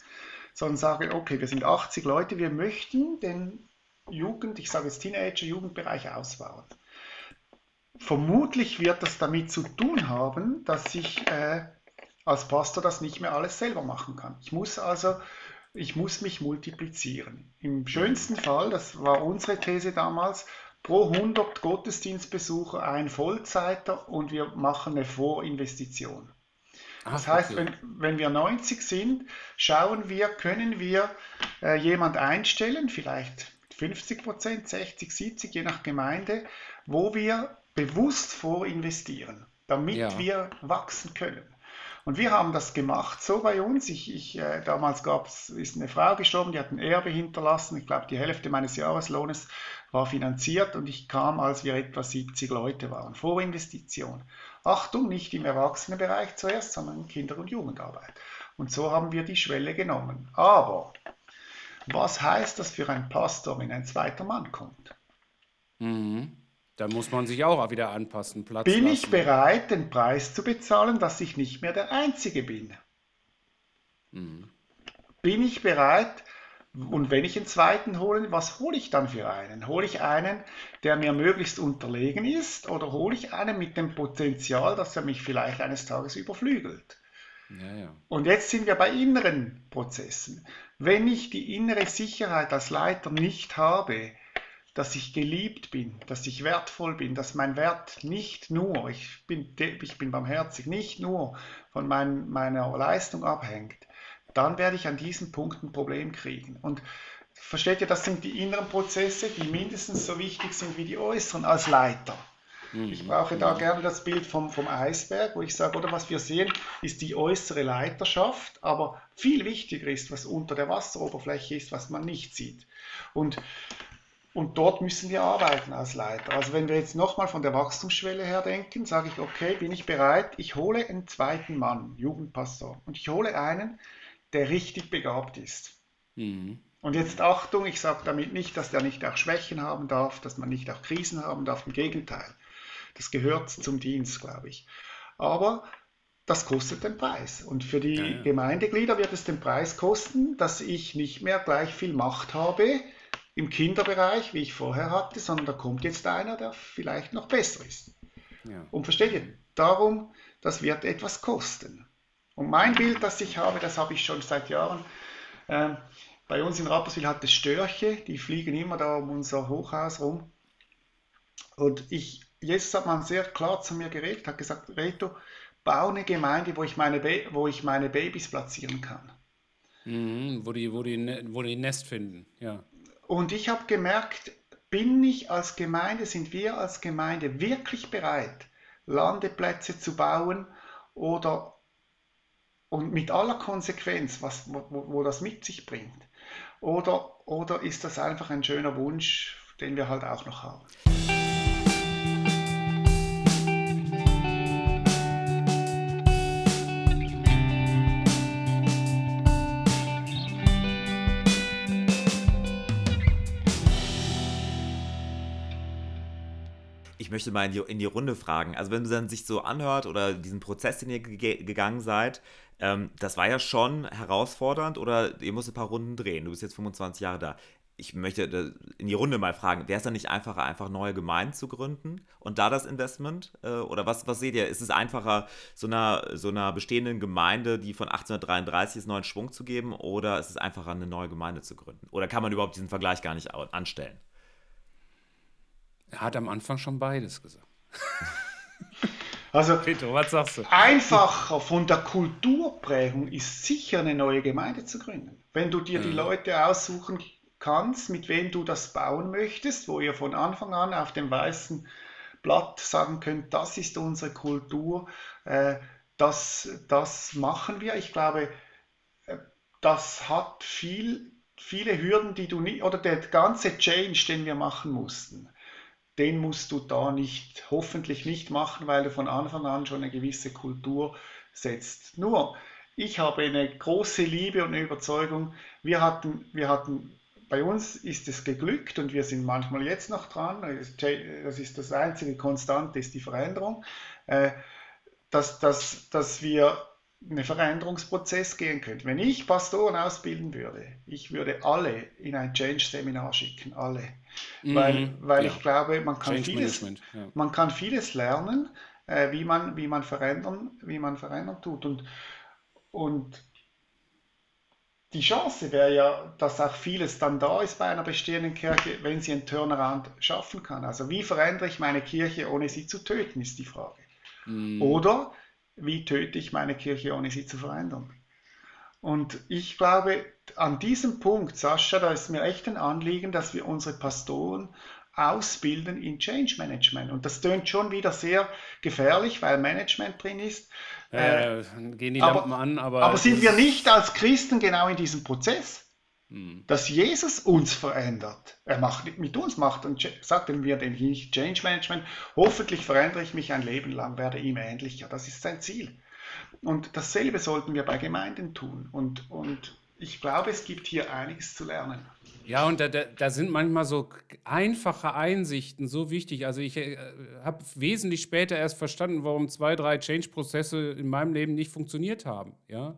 Speaker 4: sondern sagen, okay, wir sind 80 Leute, wir möchten den Jugend, ich sage jetzt Teenager, Jugendbereich ausbauen. Vermutlich wird das damit zu tun haben, dass ich äh, als Pastor das nicht mehr alles selber machen kann. Ich muss also, ich muss mich multiplizieren. Im schönsten Fall, das war unsere These damals, pro 100 Gottesdienstbesucher ein Vollzeiter und wir machen eine Vorinvestition. Ah, das heißt, okay. wenn, wenn wir 90 sind, schauen wir, können wir äh, jemand einstellen, vielleicht 50 Prozent, 60, 70, je nach Gemeinde, wo wir bewusst vorinvestieren, damit ja. wir wachsen können. Und wir haben das gemacht so bei uns. Ich, ich äh, damals gab es, ist eine Frau gestorben, die hat ein Erbe hinterlassen. Ich glaube, die Hälfte meines Jahreslohnes war finanziert und ich kam, als wir etwa 70 Leute waren. Vorinvestition. Achtung, nicht im Erwachsenenbereich zuerst, sondern in Kinder- und Jugendarbeit. Und so haben wir die Schwelle genommen. Aber was heißt das für einen Pastor, wenn ein zweiter Mann kommt?
Speaker 2: Mhm. Da muss man sich auch wieder anpassen.
Speaker 4: Platz bin lassen. ich bereit, den Preis zu bezahlen, dass ich nicht mehr der Einzige bin? Mhm. Bin ich bereit, und wenn ich einen zweiten hole, was hole ich dann für einen? Hole ich einen, der mir möglichst unterlegen ist, oder hole ich einen mit dem Potenzial, dass er mich vielleicht eines Tages überflügelt? Ja, ja. Und jetzt sind wir bei inneren Prozessen. Wenn ich die innere Sicherheit als Leiter nicht habe, dass ich geliebt bin, dass ich wertvoll bin, dass mein Wert nicht nur, ich bin, ich bin barmherzig, nicht nur von mein, meiner Leistung abhängt, dann werde ich an diesem Punkt ein Problem kriegen. Und versteht ihr, das sind die inneren Prozesse, die mindestens so wichtig sind wie die äußeren als Leiter. Mhm. Ich brauche da gerne das Bild vom, vom Eisberg, wo ich sage, oder was wir sehen, ist die äußere Leiterschaft, aber viel wichtiger ist, was unter der Wasseroberfläche ist, was man nicht sieht. Und und dort müssen wir arbeiten als Leiter. Also wenn wir jetzt nochmal von der Wachstumsschwelle her denken, sage ich, okay, bin ich bereit, ich hole einen zweiten Mann, Jugendpastor, und ich hole einen, der richtig begabt ist. Mhm. Und jetzt Achtung, ich sage damit nicht, dass der nicht auch Schwächen haben darf, dass man nicht auch Krisen haben darf, im Gegenteil. Das gehört zum Dienst, glaube ich. Aber das kostet den Preis. Und für die ja, ja. Gemeindeglieder wird es den Preis kosten, dass ich nicht mehr gleich viel Macht habe, im Kinderbereich, wie ich vorher hatte, sondern da kommt jetzt einer, der vielleicht noch besser ist. Ja. Und versteht ihr, darum, das wird etwas kosten. Und mein Bild, das ich habe, das habe ich schon seit Jahren. Äh, bei uns in Rapperswil hat es Störche, die fliegen immer da um unser Hochhaus rum. Und ich, Jesus hat man sehr klar zu mir geredet, hat gesagt, Reto, bau eine Gemeinde, wo ich meine, wo ich meine Babys platzieren kann.
Speaker 2: Mhm, wo, die, wo, die, ne, wo die Nest finden, ja.
Speaker 4: Und ich habe gemerkt, bin ich als Gemeinde, sind wir als Gemeinde wirklich bereit, Landeplätze zu bauen oder und mit aller Konsequenz, was, wo, wo das mit sich bringt? Oder, oder ist das einfach ein schöner Wunsch, den wir halt auch noch haben?
Speaker 3: Möchte mal in die, in die Runde fragen. Also wenn du dann sich so anhört oder diesen Prozess, den ihr ge gegangen seid, ähm, das war ja schon herausfordernd oder ihr musst ein paar Runden drehen. Du bist jetzt 25 Jahre da. Ich möchte in die Runde mal fragen, wäre es dann nicht einfacher, einfach neue Gemeinden zu gründen und da das Investment? Äh, oder was, was seht ihr? Ist es einfacher, so einer, so einer bestehenden Gemeinde, die von 1833 ist, neuen Schwung zu geben? Oder ist es einfacher, eine neue Gemeinde zu gründen? Oder kann man überhaupt diesen Vergleich gar nicht anstellen?
Speaker 2: Er hat am Anfang schon beides gesagt. [laughs]
Speaker 4: Also, Peter, was sagst du? Einfacher von der Kulturprägung ist sicher eine neue Gemeinde zu gründen. Wenn du dir die Leute aussuchen kannst, mit wem du das bauen möchtest, wo ihr von Anfang an auf dem weißen Blatt sagen könnt, das ist unsere Kultur, äh, das, das machen wir. Ich glaube, äh, das hat viel, viele Hürden, die du nicht, oder der ganze Change, den wir machen mussten, den musst du da nicht, hoffentlich nicht machen, weil du von Anfang an schon eine gewisse Kultur setzt. Nur, ich habe eine große Liebe und Überzeugung. Wir hatten, wir hatten, bei uns ist es geglückt und wir sind manchmal jetzt noch dran. Das ist das einzige Konstante, ist die Veränderung, äh, dass, dass, dass wir einen Veränderungsprozess gehen können. Wenn ich Pastoren ausbilden würde, ich würde alle in ein Change-Seminar schicken, alle. Mhm. Weil, weil ja. ich glaube, man kann, vieles, ja. man kann vieles lernen, äh, wie, man, wie, man verändern, wie man verändern tut. Und, und die Chance wäre ja, dass auch vieles dann da ist bei einer bestehenden Kirche, wenn sie einen Turnaround schaffen kann. Also wie verändere ich meine Kirche, ohne sie zu töten, ist die Frage. Mhm. Oder wie töte ich meine Kirche, ohne sie zu verändern? Und ich glaube, an diesem Punkt, Sascha, da ist mir echt ein Anliegen, dass wir unsere Pastoren ausbilden in Change Management. Und das tönt schon wieder sehr gefährlich, weil Management drin ist.
Speaker 2: Äh, gehen die Lampen aber, an, aber.
Speaker 4: Aber sind wir nicht als Christen genau in diesem Prozess? Hm. Dass Jesus uns verändert. Er macht mit uns macht und sagt wir den Change Management. Hoffentlich verändere ich mich ein Leben lang, werde ihm ähnlicher. Das ist sein Ziel. Und dasselbe sollten wir bei Gemeinden tun. Und, und ich glaube, es gibt hier einiges zu lernen.
Speaker 2: Ja, und da, da, da sind manchmal so einfache Einsichten so wichtig. Also ich äh, habe wesentlich später erst verstanden, warum zwei, drei Change-Prozesse in meinem Leben nicht funktioniert haben. Ja,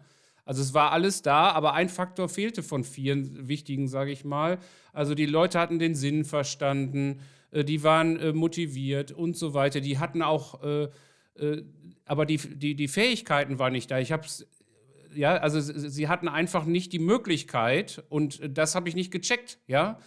Speaker 2: Also es war alles da, aber ein Faktor fehlte von vier wichtigen, sage ich mal. Also die Leute hatten den Sinn verstanden, äh, die waren äh, motiviert und so weiter. Die hatten auch, äh, aber die, die, die Fähigkeiten waren nicht da. Ich habe es ja, also sie hatten einfach nicht die Möglichkeit und das habe ich nicht gecheckt, ja.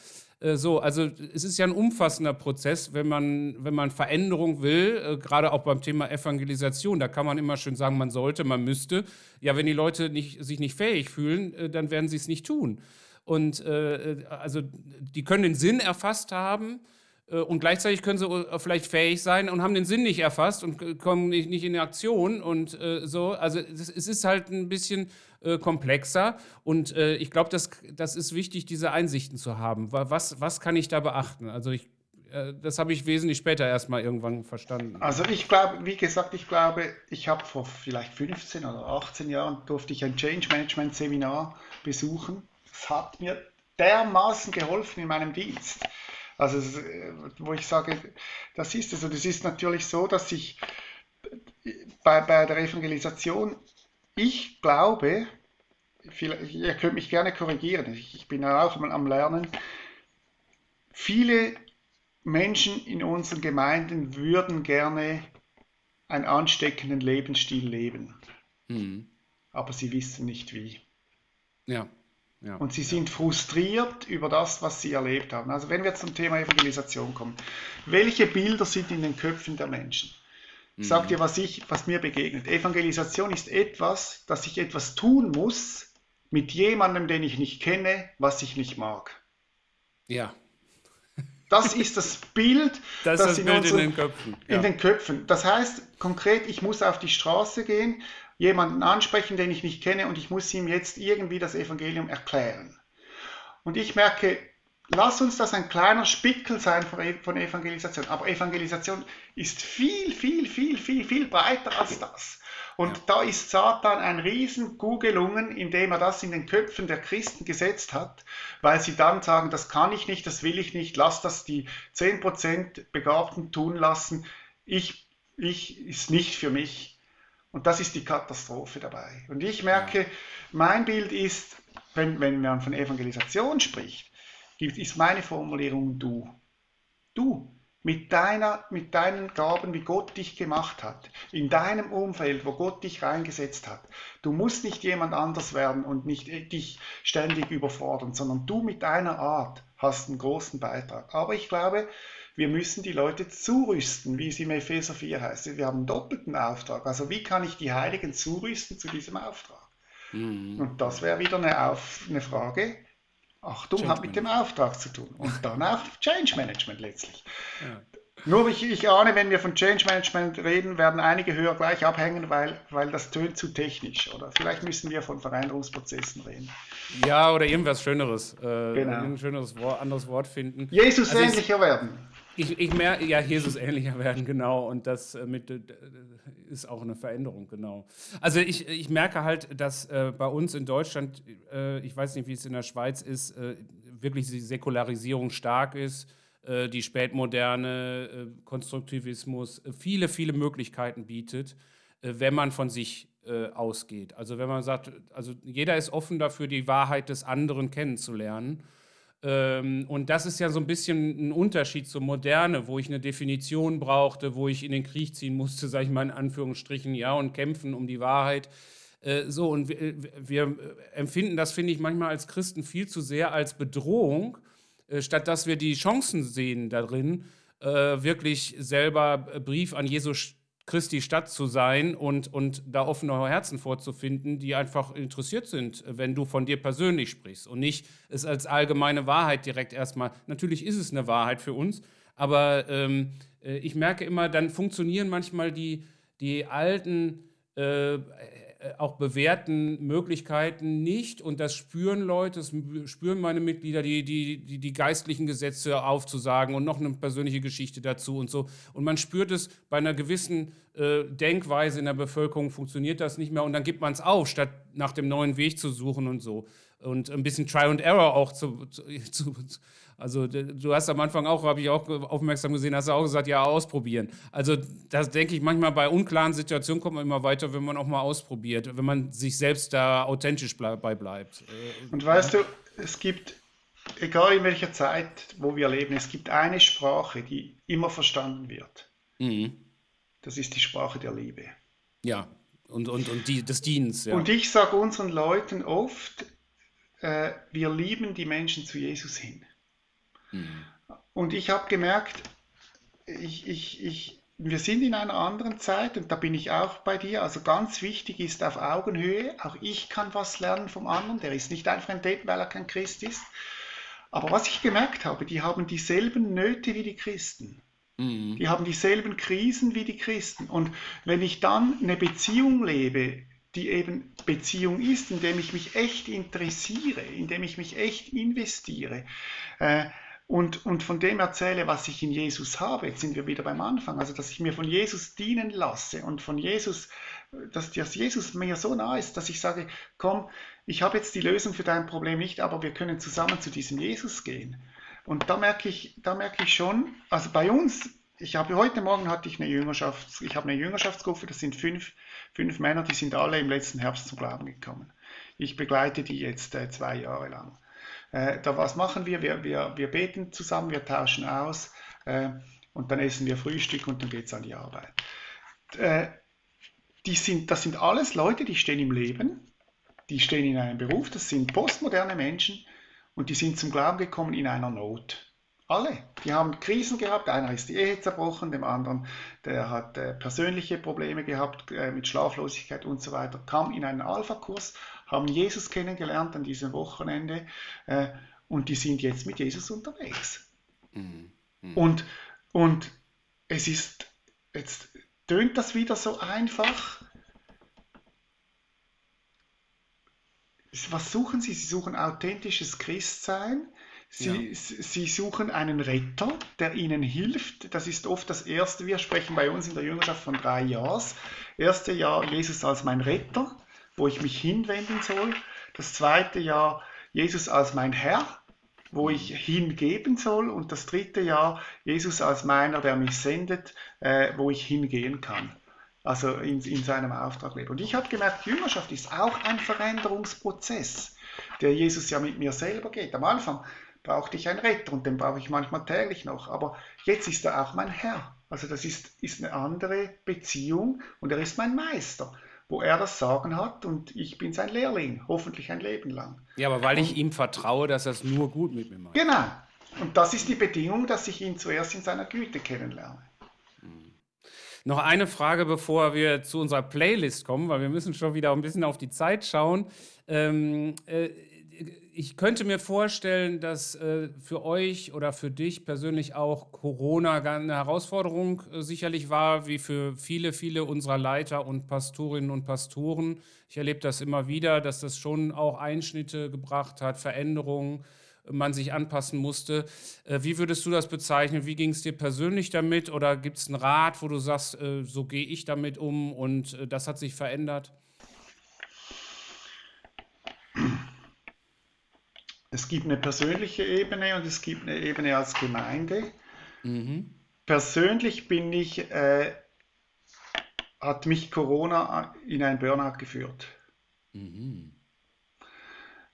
Speaker 2: Äh, so, also es ist ja ein umfassender Prozess, wenn man, wenn man Veränderung will, äh, gerade auch beim Thema Evangelisation. Da kann man immer schön sagen, man sollte, man müsste. Ja, wenn die Leute nicht, sich nicht fähig fühlen, äh, dann werden sie es nicht tun. Und äh, also die können den Sinn erfasst haben, äh, und gleichzeitig können sie äh, vielleicht fähig sein und haben den Sinn nicht erfasst und kommen nicht, nicht in Aktion und äh, so. Also es, es, ist halt ein bisschen äh, komplexer und äh, ich glaube, das, das ist wichtig, diese Einsichten zu haben. Was, was kann ich da beachten? Also ich, äh, das habe ich wesentlich später erstmal irgendwann verstanden.
Speaker 4: Also ich glaube, wie gesagt, ich glaube, ich habe vor vielleicht 15 oder 18 Jahren durfte ich ein Change Management Seminar besuchen. Das hat mir dermaßen geholfen in meinem Dienst. Also, äh, wo ich sage, das ist es. Und es ist natürlich so, dass ich bei, bei der Evangelisation, ich glaube, ihr könnt mich gerne korrigieren, ich, ich bin ja auch mal am Lernen, viele Menschen in unseren Gemeinden würden gerne einen ansteckenden Lebensstil leben. Mhm. Aber sie wissen nicht wie.
Speaker 2: Ja.
Speaker 4: Ja. Und sie sind frustriert über das, was sie erlebt haben. Also wenn wir zum Thema Evangelisation kommen, welche Bilder sind in den Köpfen der Menschen? Ich sage dir, was, ich, was mir begegnet. Evangelisation ist etwas, dass ich etwas tun muss mit jemandem, den ich nicht kenne, was ich nicht mag.
Speaker 2: Ja.
Speaker 4: Das ist das Bild, [laughs]
Speaker 2: das, das, das in, Bild unseren, in, den Köpfen.
Speaker 4: Ja. in den Köpfen. Das heißt konkret, ich muss auf die Straße gehen, jemanden ansprechen, den ich nicht kenne und ich muss ihm jetzt irgendwie das Evangelium erklären. Und ich merke, lass uns das ein kleiner Spickel sein von Evangelisation. Aber Evangelisation ist viel, viel, viel, viel, viel breiter als das. Und ja. da ist Satan ein riesen gelungen, indem er das in den Köpfen der Christen gesetzt hat, weil sie dann sagen, das kann ich nicht, das will ich nicht, lass das die 10% Begabten tun lassen. Ich, ich ist nicht für mich. Und das ist die Katastrophe dabei. Und ich merke, ja. mein Bild ist, wenn, wenn man von Evangelisation spricht, ist meine Formulierung du. Du. Mit, deiner, mit deinen Gaben, wie Gott dich gemacht hat, in deinem Umfeld, wo Gott dich reingesetzt hat. Du musst nicht jemand anders werden und nicht dich ständig überfordern, sondern du mit deiner Art hast einen großen Beitrag. Aber ich glaube, wir müssen die Leute zurüsten, wie es im Epheser 4 heißt. Wir haben einen doppelten Auftrag. Also wie kann ich die Heiligen zurüsten zu diesem Auftrag? Mhm. Und das wäre wieder eine, Auf eine Frage. Achtung, Change hat mit dem Auftrag zu tun. Und dann auch Change Management letztlich. Ja. Nur ich, ich ahne, wenn wir von Change Management reden, werden einige höher gleich abhängen, weil, weil das tönt zu technisch. Oder vielleicht müssen wir von Veränderungsprozessen reden.
Speaker 2: Ja, oder irgendwas Schöneres. Äh, genau. Ein schöneres Wort, anderes Wort finden.
Speaker 4: Jesus also ähnlicher ich, werden.
Speaker 2: Ich, ich merke, ja, Jesus ähnlicher werden, genau. Und das äh, mit, äh, ist auch eine Veränderung, genau. Also ich, ich merke halt, dass äh, bei uns in Deutschland, äh, ich weiß nicht, wie es in der Schweiz ist, äh, wirklich die Säkularisierung stark ist, äh, die Spätmoderne, Konstruktivismus, viele, viele Möglichkeiten bietet, wenn man von sich ausgeht. Also wenn man sagt, also jeder ist offen dafür, die Wahrheit des anderen kennenzulernen. Ähm, und das ist ja so ein bisschen ein Unterschied zur Moderne, wo ich eine Definition brauchte, wo ich in den Krieg ziehen musste, [laughs] sage ich mal in Anführungsstrichen, ja, und kämpfen um die Wahrheit. Äh, so, und wir, äh, wir empfinden das, finde ich, manchmal als Christen viel zu sehr als Bedrohung, äh, statt dass wir die Chancen sehen darin, wirklich selber Brief an Jesus Christi Stadt zu sein und, und da offene Herzen vorzufinden, die einfach interessiert sind, wenn du von dir persönlich sprichst und nicht es als allgemeine Wahrheit direkt erstmal. Natürlich ist es eine Wahrheit für uns, aber ähm, äh, ich merke immer, dann funktionieren manchmal die, die alten äh, auch bewährten Möglichkeiten nicht und das spüren Leute, das spüren meine Mitglieder, die, die, die, die geistlichen Gesetze aufzusagen und noch eine persönliche Geschichte dazu und so. Und man spürt es bei einer gewissen äh, Denkweise in der Bevölkerung funktioniert das nicht mehr und dann gibt man es auf, statt nach dem neuen Weg zu suchen und so. Und ein bisschen Try and Error auch zu, zu, [laughs] zu Also du hast am Anfang auch, habe ich auch aufmerksam gesehen, hast du auch gesagt, ja, ausprobieren. Also das denke ich manchmal bei unklaren Situationen kommt man immer weiter, wenn man auch mal ausprobiert, wenn man sich selbst da authentisch bei bleibt.
Speaker 4: Äh, Und weißt du, es gibt, egal in welcher Zeit, wo wir leben, es gibt eine Sprache, die immer verstanden wird. Mhm. Das ist die Sprache der Liebe.
Speaker 2: Ja, und, und, und die, des Dienstes. Ja.
Speaker 4: Und ich sage unseren Leuten oft, äh, wir lieben die Menschen zu Jesus hin. Mhm. Und ich habe gemerkt, ich, ich, ich, wir sind in einer anderen Zeit und da bin ich auch bei dir. Also ganz wichtig ist auf Augenhöhe. Auch ich kann was lernen vom anderen. Der ist nicht einfach ein Date, weil er kein Christ ist. Aber was ich gemerkt habe, die haben dieselben Nöte wie die Christen. Mhm. Die haben dieselben Krisen wie die Christen. Und wenn ich dann eine Beziehung lebe, die eben Beziehung ist, indem ich mich echt interessiere, indem ich mich echt investiere äh, und, und von dem erzähle, was ich in Jesus habe. Jetzt sind wir wieder beim Anfang, also dass ich mir von Jesus dienen lasse und von Jesus, dass, dass Jesus mir so nah ist, dass ich sage, komm, ich habe jetzt die Lösung für dein Problem nicht, aber wir können zusammen zu diesem Jesus gehen. Und da merke ich, da merke ich schon, also bei uns, ich habe heute Morgen hatte ich eine Jüngerschafts, ich habe eine Jüngerschaftsgruppe, das sind fünf, fünf Männer, die sind alle im letzten Herbst zum Glauben gekommen. Ich begleite die jetzt äh, zwei Jahre lang. Äh, da was machen wir? wir? Wir, wir beten zusammen, wir tauschen aus äh, und dann essen wir Frühstück und dann geht es an die Arbeit. Äh, die sind, das sind alles Leute, die stehen im Leben, die stehen in einem Beruf, das sind postmoderne Menschen, und die sind zum Glauben gekommen in einer Not. Alle. Die haben Krisen gehabt. Einer ist die Ehe zerbrochen, dem anderen, der hat äh, persönliche Probleme gehabt äh, mit Schlaflosigkeit und so weiter. Kam in einen Alpha-Kurs, haben Jesus kennengelernt an diesem Wochenende äh, und die sind jetzt mit Jesus unterwegs. Mhm. Mhm. Und, und es ist, jetzt tönt das wieder so einfach. was suchen Sie? Sie suchen authentisches Christsein. Sie, ja. sie suchen einen Retter, der ihnen hilft. Das ist oft das Erste. Wir sprechen bei uns in der Jüngerschaft von drei Jahren. Erste Jahr Jesus als mein Retter, wo ich mich hinwenden soll. Das zweite Jahr Jesus als mein Herr, wo ich hingeben soll. Und das dritte Jahr Jesus als meiner, der mich sendet, äh, wo ich hingehen kann also in, in seinem Auftrag lebt. Und ich habe gemerkt, Jüngerschaft ist auch ein Veränderungsprozess, der Jesus ja mit mir selber geht. Am Anfang brauchte ich einen Retter und den brauche ich manchmal täglich noch, aber jetzt ist er auch mein Herr. Also das ist, ist eine andere Beziehung und er ist mein Meister, wo er das Sagen hat und ich bin sein Lehrling, hoffentlich ein Leben lang.
Speaker 2: Ja, aber weil und, ich ihm vertraue, dass er es nur gut mit mir macht.
Speaker 4: Genau. Und das ist die Bedingung, dass ich ihn zuerst in seiner Güte kennenlerne.
Speaker 2: Noch eine Frage, bevor wir zu unserer Playlist kommen, weil wir müssen schon wieder ein bisschen auf die Zeit schauen. Ähm, äh, ich könnte mir vorstellen, dass äh, für euch oder für dich persönlich auch Corona eine Herausforderung äh, sicherlich war, wie für viele, viele unserer Leiter und Pastorinnen und Pastoren. Ich erlebe das immer wieder, dass das schon auch Einschnitte gebracht hat, Veränderungen man sich anpassen musste. Äh, wie würdest du das bezeichnen? Wie ging es dir persönlich damit? Oder gibt es einen Rat, wo du sagst, äh, so gehe ich damit um und äh, das hat sich verändert?
Speaker 4: Es gibt eine persönliche Ebene und es gibt eine Ebene als Gemeinde. Mhm. Persönlich bin ich, äh, hat mich Corona in ein Burnout geführt. Mhm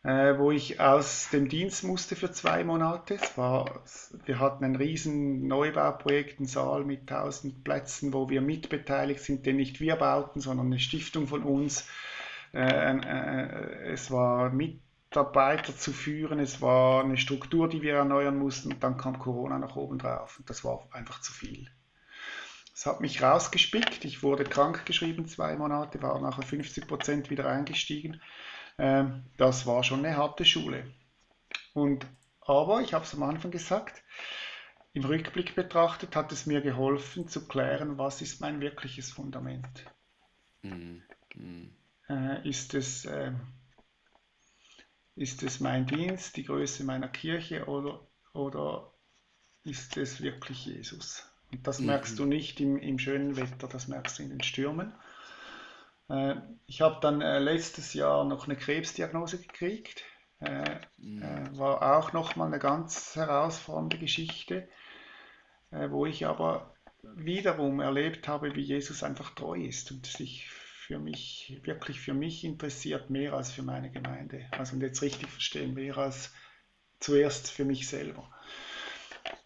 Speaker 4: äh, wo ich aus dem Dienst musste für zwei Monate. Es war, wir hatten ein riesen Neubauprojekt, einen Saal mit 1000 Plätzen, wo wir mitbeteiligt sind, den nicht wir bauten, sondern eine Stiftung von uns. Äh, äh, es war Mitarbeiter zu führen, es war eine Struktur, die wir erneuern mussten und dann kam Corona noch oben drauf und das war einfach zu viel. Es hat mich rausgespickt, ich wurde krank geschrieben, zwei Monate, war nachher 50 Prozent wieder eingestiegen. Ähm, das war schon eine harte Schule. Und, aber, ich habe es am Anfang gesagt, im Rückblick betrachtet hat es mir geholfen zu klären, was ist mein wirkliches Fundament. Mhm. Mhm. Äh, ist, es, äh, ist es mein Dienst, die Größe meiner Kirche oder, oder ist es wirklich Jesus? Und das merkst mhm. du nicht im, im schönen Wetter, das merkst du in den Stürmen. Äh, ich habe dann äh, letztes Jahr noch eine Krebsdiagnose gekriegt. Äh, äh, war auch nochmal eine ganz herausfordernde Geschichte, äh, wo ich aber wiederum erlebt habe, wie Jesus einfach treu ist und sich für mich, wirklich für mich interessiert, mehr als für meine Gemeinde. Also und jetzt richtig verstehen, mehr als zuerst für mich selber.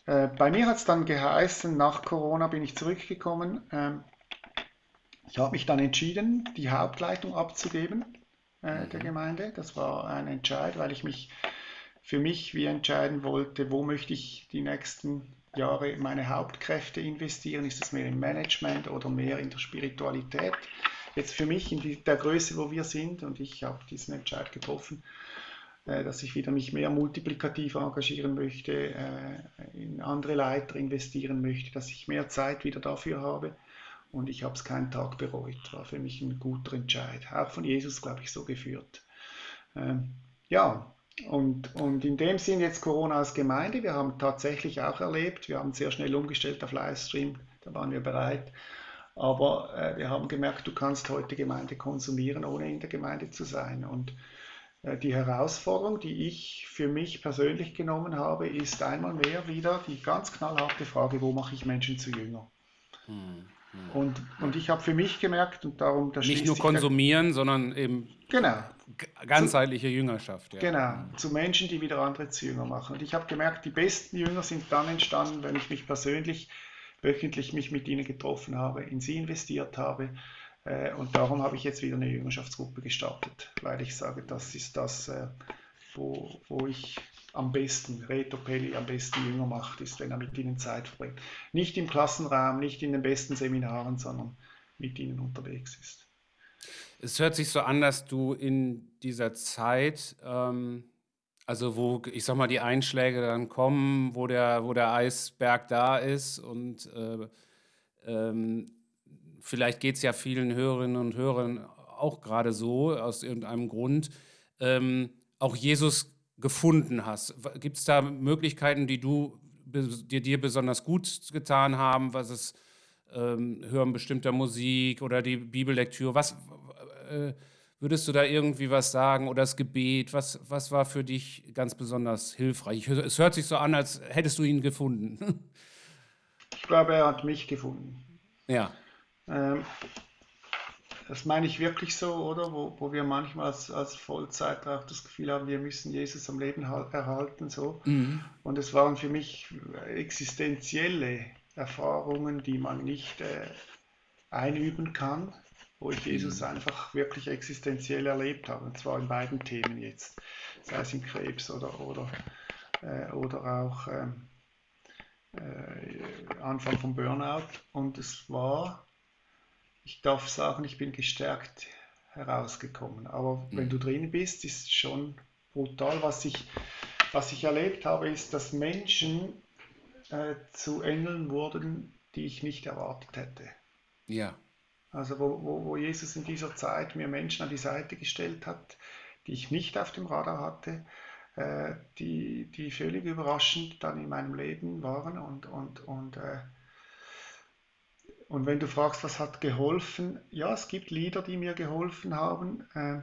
Speaker 4: Äh, bei mir hat es dann geheißen, nach Corona bin ich zurückgekommen. Ähm, ich habe mich dann entschieden, die Hauptleitung abzugeben äh, der mhm. Gemeinde. Das war ein Entscheid, weil ich mich für mich wie entscheiden wollte, wo möchte ich die nächsten Jahre meine Hauptkräfte investieren. Ist das mehr im Management oder mehr in der Spiritualität? Jetzt für mich in der Größe, wo wir sind, und ich habe diesen Entscheid getroffen, äh, dass ich wieder mich mehr multiplikativ engagieren möchte, äh, in andere Leiter investieren möchte, dass ich mehr Zeit wieder dafür habe. Und ich habe es keinen Tag bereut. War für mich ein guter Entscheid. Auch von Jesus, glaube ich, so geführt. Ähm, ja, und, und in dem Sinn jetzt Corona als Gemeinde. Wir haben tatsächlich auch erlebt, wir haben sehr schnell umgestellt auf Livestream. Da waren wir bereit. Aber äh, wir haben gemerkt, du kannst heute Gemeinde konsumieren, ohne in der Gemeinde zu sein. Und äh, die Herausforderung, die ich für mich persönlich genommen habe, ist einmal mehr wieder die ganz knallharte Frage, wo mache ich Menschen zu Jünger? Hm. Und, und ich habe für mich gemerkt, und darum.
Speaker 2: Nicht nur konsumieren, der, sondern eben
Speaker 4: genau,
Speaker 2: ganzheitliche zu, Jüngerschaft.
Speaker 4: Ja. Genau, zu Menschen, die wieder andere zu Jünger machen. Und ich habe gemerkt, die besten Jünger sind dann entstanden, wenn ich mich persönlich wöchentlich mich mit ihnen getroffen habe, in sie investiert habe. Äh, und darum habe ich jetzt wieder eine Jüngerschaftsgruppe gestartet, weil ich sage, das ist das, äh, wo, wo ich am besten, Reto Pelli am besten Jünger macht, ist, wenn er mit ihnen Zeit verbringt. Nicht im Klassenraum, nicht in den besten Seminaren, sondern mit ihnen unterwegs ist.
Speaker 2: Es hört sich so an, dass du in dieser Zeit, ähm, also wo, ich sag mal, die Einschläge dann kommen, wo der, wo der Eisberg da ist und äh, ähm, vielleicht geht es ja vielen Hörerinnen und Hörern auch gerade so, aus irgendeinem Grund, ähm, auch Jesus gefunden hast. Gibt es da Möglichkeiten, die du dir, dir besonders gut getan haben, was es ähm, Hören bestimmter Musik oder die Bibellektüre? Was äh, würdest du da irgendwie was sagen oder das Gebet? Was, was war für dich ganz besonders hilfreich? Es hört sich so an, als hättest du ihn gefunden. [laughs]
Speaker 4: ich glaube, er hat mich gefunden.
Speaker 2: Ja.
Speaker 4: Ähm, das meine ich wirklich so, oder? Wo, wo wir manchmal als, als Vollzeitler auch das Gefühl haben, wir müssen Jesus am Leben erhalten. So. Mhm. Und es waren für mich existenzielle Erfahrungen, die man nicht äh, einüben kann, wo ich Jesus mhm. einfach wirklich existenziell erlebt habe. Und zwar in beiden Themen jetzt, sei es im Krebs oder, oder, äh, oder auch ähm, äh, Anfang vom Burnout. Und es war ich darf sagen, ich bin gestärkt herausgekommen. Aber mhm. wenn du drin bist, ist es schon brutal. Was ich, was ich erlebt habe, ist, dass Menschen äh, zu Engeln wurden, die ich nicht erwartet hätte.
Speaker 2: Ja.
Speaker 4: Also wo, wo, wo Jesus in dieser Zeit mir Menschen an die Seite gestellt hat, die ich nicht auf dem Radar hatte, äh, die, die völlig überraschend dann in meinem Leben waren und, und, und äh, und wenn du fragst, was hat geholfen, ja, es gibt Lieder, die mir geholfen haben. Äh,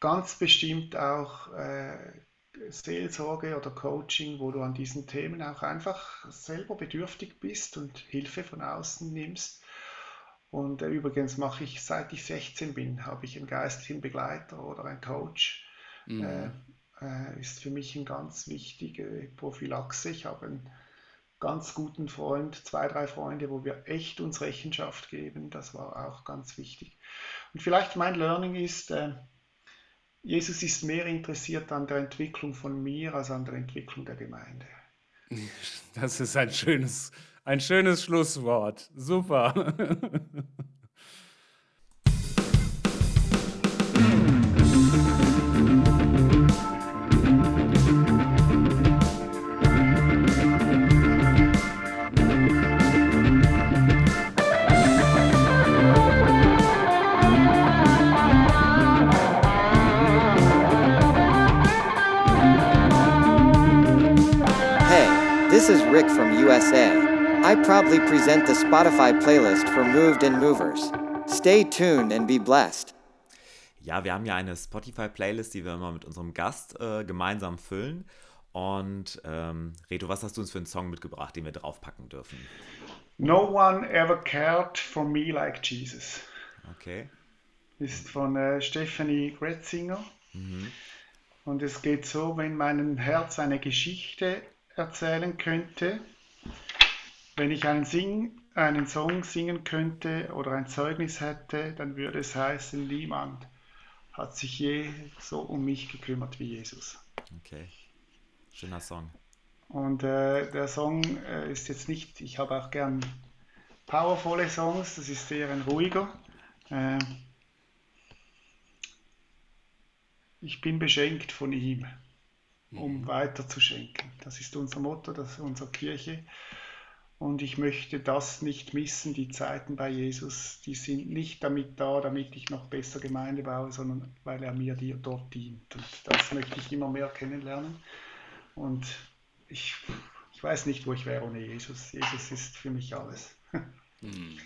Speaker 4: ganz bestimmt auch äh, Seelsorge oder Coaching, wo du an diesen Themen auch einfach selber bedürftig bist und Hilfe von außen nimmst. Und äh, übrigens mache ich, seit ich 16 bin, habe ich einen geistlichen Begleiter oder einen Coach. Mhm. Äh, äh, ist für mich eine ganz wichtige Prophylaxe. Ich habe einen ganz guten Freund, zwei, drei Freunde, wo wir echt uns Rechenschaft geben. Das war auch ganz wichtig. Und vielleicht mein Learning ist, äh, Jesus ist mehr interessiert an der Entwicklung von mir als an der Entwicklung der Gemeinde. [laughs]
Speaker 2: Das ist ein schönes, ein schönes Schlusswort. Super.
Speaker 5: This is Rick from USA. I proudly present the Spotify playlist for Moved and Movers. Stay tuned and be blessed.
Speaker 3: Ja, wir haben ja eine Spotify-Playlist, die wir immer mit unserem Gast äh, gemeinsam füllen. Und ähm, Reto, was hast du uns für einen Song mitgebracht, den wir draufpacken dürfen?
Speaker 4: No one ever cared for me like Jesus.
Speaker 3: Okay.
Speaker 4: Ist von äh, Stephanie Gretzinger. Mhm. Und es geht so, wenn mein Herz eine Geschichte erzählen könnte, wenn ich einen, Sing, einen Song singen könnte oder ein Zeugnis hätte, dann würde es heißen, niemand hat sich je so um mich gekümmert wie Jesus.
Speaker 3: Okay, schöner Song.
Speaker 4: Und äh, der Song äh, ist jetzt nicht, ich habe auch gern powervolle Songs, das ist eher ein ruhiger. Äh, ich bin beschenkt von ihm, um mhm. weiter zu schenken. Das ist unser Motto, das ist unsere Kirche. Und ich möchte das nicht missen, die Zeiten bei Jesus, die sind nicht damit da, damit ich noch besser Gemeinde baue, sondern weil er mir dort dient. Und das möchte ich immer mehr kennenlernen. Und ich, ich weiß nicht, wo ich wäre ohne Jesus. Jesus ist für mich alles. [laughs] Hm.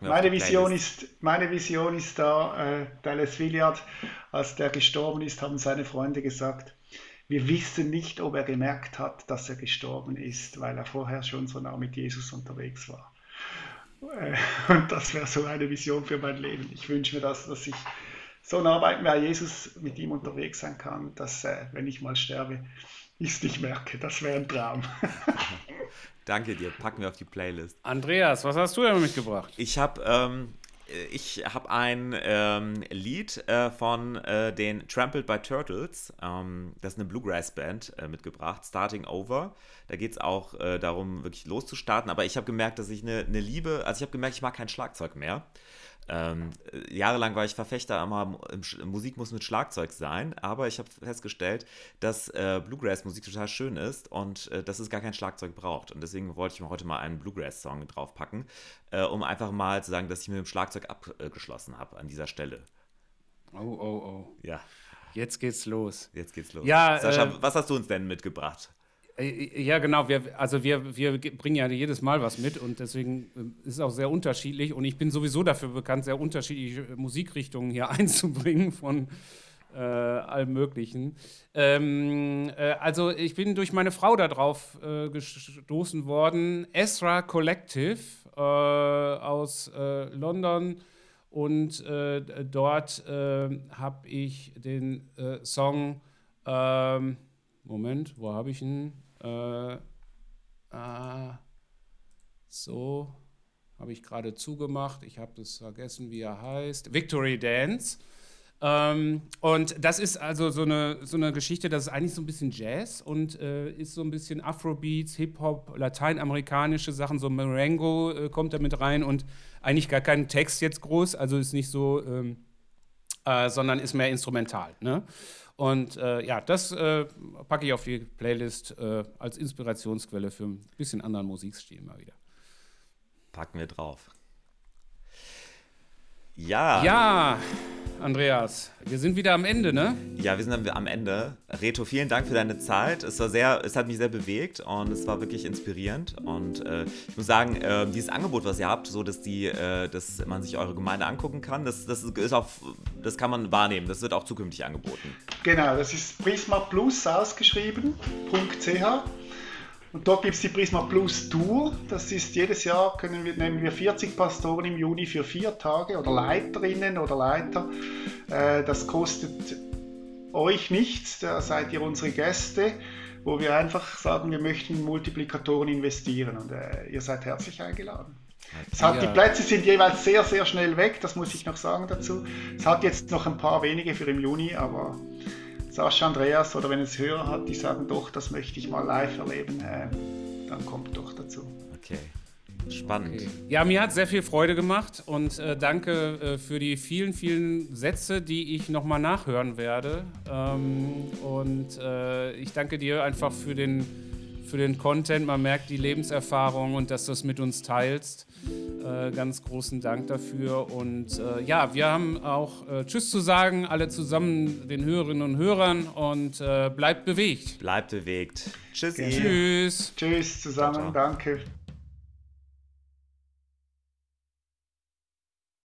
Speaker 4: Meine Vision, ist, meine Vision ist da, äh, Dallas Willard, als der gestorben ist, haben seine Freunde gesagt, wir wissen nicht, ob er gemerkt hat, dass er gestorben ist, weil er vorher schon so nah mit Jesus unterwegs war. Äh, und das wäre so eine Vision für mein Leben. Ich wünsche mir das, dass ich so nah bei Jesus mit ihm unterwegs sein kann, dass, wenn ich mal sterbe, ich es nicht merke. Das wäre ein Traum. [laughs]
Speaker 3: Danke dir, packen wir auf die Playlist.
Speaker 2: Andreas, was hast du denn mitgebracht?
Speaker 3: Ich habe ähm, ich habe ein ähm, Lied äh, von äh, den Trampled by Turtles, ähm, das ist eine Bluegrass-Band, äh, mitgebracht, Starting Over. Da geht es auch äh, darum, wirklich loszustarten. Aber ich habe gemerkt, dass ich eine, eine Liebe, also ich habe gemerkt, ich mag kein Schlagzeug mehr. Ähm, jahrelang war ich Verfechter, immer Musik muss mit Schlagzeug sein, aber ich habe festgestellt, dass äh, Bluegrass-Musik total schön ist und äh, dass es gar kein Schlagzeug braucht. Und deswegen wollte ich mir heute mal einen Bluegrass-Song draufpacken, äh, um einfach mal zu sagen, dass ich mit dem Schlagzeug abgeschlossen habe an dieser Stelle.
Speaker 2: Oh, oh, oh.
Speaker 3: Ja.
Speaker 2: Jetzt geht's los.
Speaker 3: Jetzt geht's los.
Speaker 2: Ja,
Speaker 3: Sascha, äh, was hast du uns denn mitgebracht?
Speaker 2: Äh, ja, genau. Wir, also wir, wir bringen ja jedes Mal was mit und deswegen äh, ist es auch sehr unterschiedlich. Und ich bin sowieso dafür bekannt, sehr unterschiedliche Musikrichtungen hier [laughs] einzubringen von äh, allem Möglichen. Ähm, äh, also ich bin durch meine Frau darauf äh, gestoßen worden. Ezra Collective äh, aus London. Und dort habe ich den Song, ähm, Moment, wo habe ich ihn? Äh, ah, so, habe ich gerade zugemacht. Ich habe das vergessen, wie er heißt. Victory Dance. Ähm, und das ist also so eine, so eine Geschichte, das ist eigentlich so ein bisschen Jazz und äh, ist so ein bisschen Afrobeats, Hip-Hop, lateinamerikanische Sachen, so Marengo äh, kommt da mit rein und eigentlich gar kein Text jetzt groß, also ist nicht so, ähm, äh, sondern ist mehr instrumental. Ne? Und äh, ja, das äh, packe ich auf die Playlist äh, als Inspirationsquelle für ein bisschen anderen Musikstil mal wieder.
Speaker 3: Packen wir drauf. Ja.
Speaker 2: Ja. Andreas. Wir sind wieder am Ende, ne?
Speaker 3: Ja, wir sind am Ende. Reto, vielen Dank für deine Zeit. Es war sehr, es hat mich sehr bewegt und es war wirklich inspirierend. Und äh, ich muss sagen, äh, dieses Angebot, was ihr habt, so dass die, äh, dass man sich eure Gemeinde angucken kann, das, das ist auch, das kann man wahrnehmen. Das wird auch zukünftig angeboten.
Speaker 4: Genau, das ist Prisma Plus ausgeschrieben.ch. Und dort gibt es die Prisma Plus Tour. Das ist jedes Jahr, können wir, nehmen wir 40 Pastoren im Juni für vier Tage oder Leiterinnen oder Leiter. Äh, das kostet euch nichts, da seid ihr unsere Gäste, wo wir einfach sagen, wir möchten Multiplikatoren investieren und äh, ihr seid herzlich eingeladen. Es hat, Die Plätze sind jeweils sehr, sehr schnell weg, das muss ich noch sagen dazu. Es hat jetzt noch ein paar wenige für im Juni, aber Sascha Andreas oder wenn es Hörer hat, die sagen, doch, das möchte ich mal live erleben, äh, dann kommt doch dazu.
Speaker 3: Okay. Spannend. Okay.
Speaker 2: Ja, mir hat sehr viel Freude gemacht und äh, danke äh, für die vielen, vielen Sätze, die ich nochmal nachhören werde. Ähm, und äh, ich danke dir einfach für den, für den Content. Man merkt die Lebenserfahrung und dass du es mit uns teilst. Äh, ganz großen Dank dafür. Und äh, ja, wir haben auch äh, Tschüss zu sagen, alle zusammen den Hörerinnen und Hörern und äh, bleibt bewegt.
Speaker 3: Bleibt bewegt.
Speaker 2: Tschüssi. Tschüss.
Speaker 4: Tschüss zusammen, ciao, ciao. danke.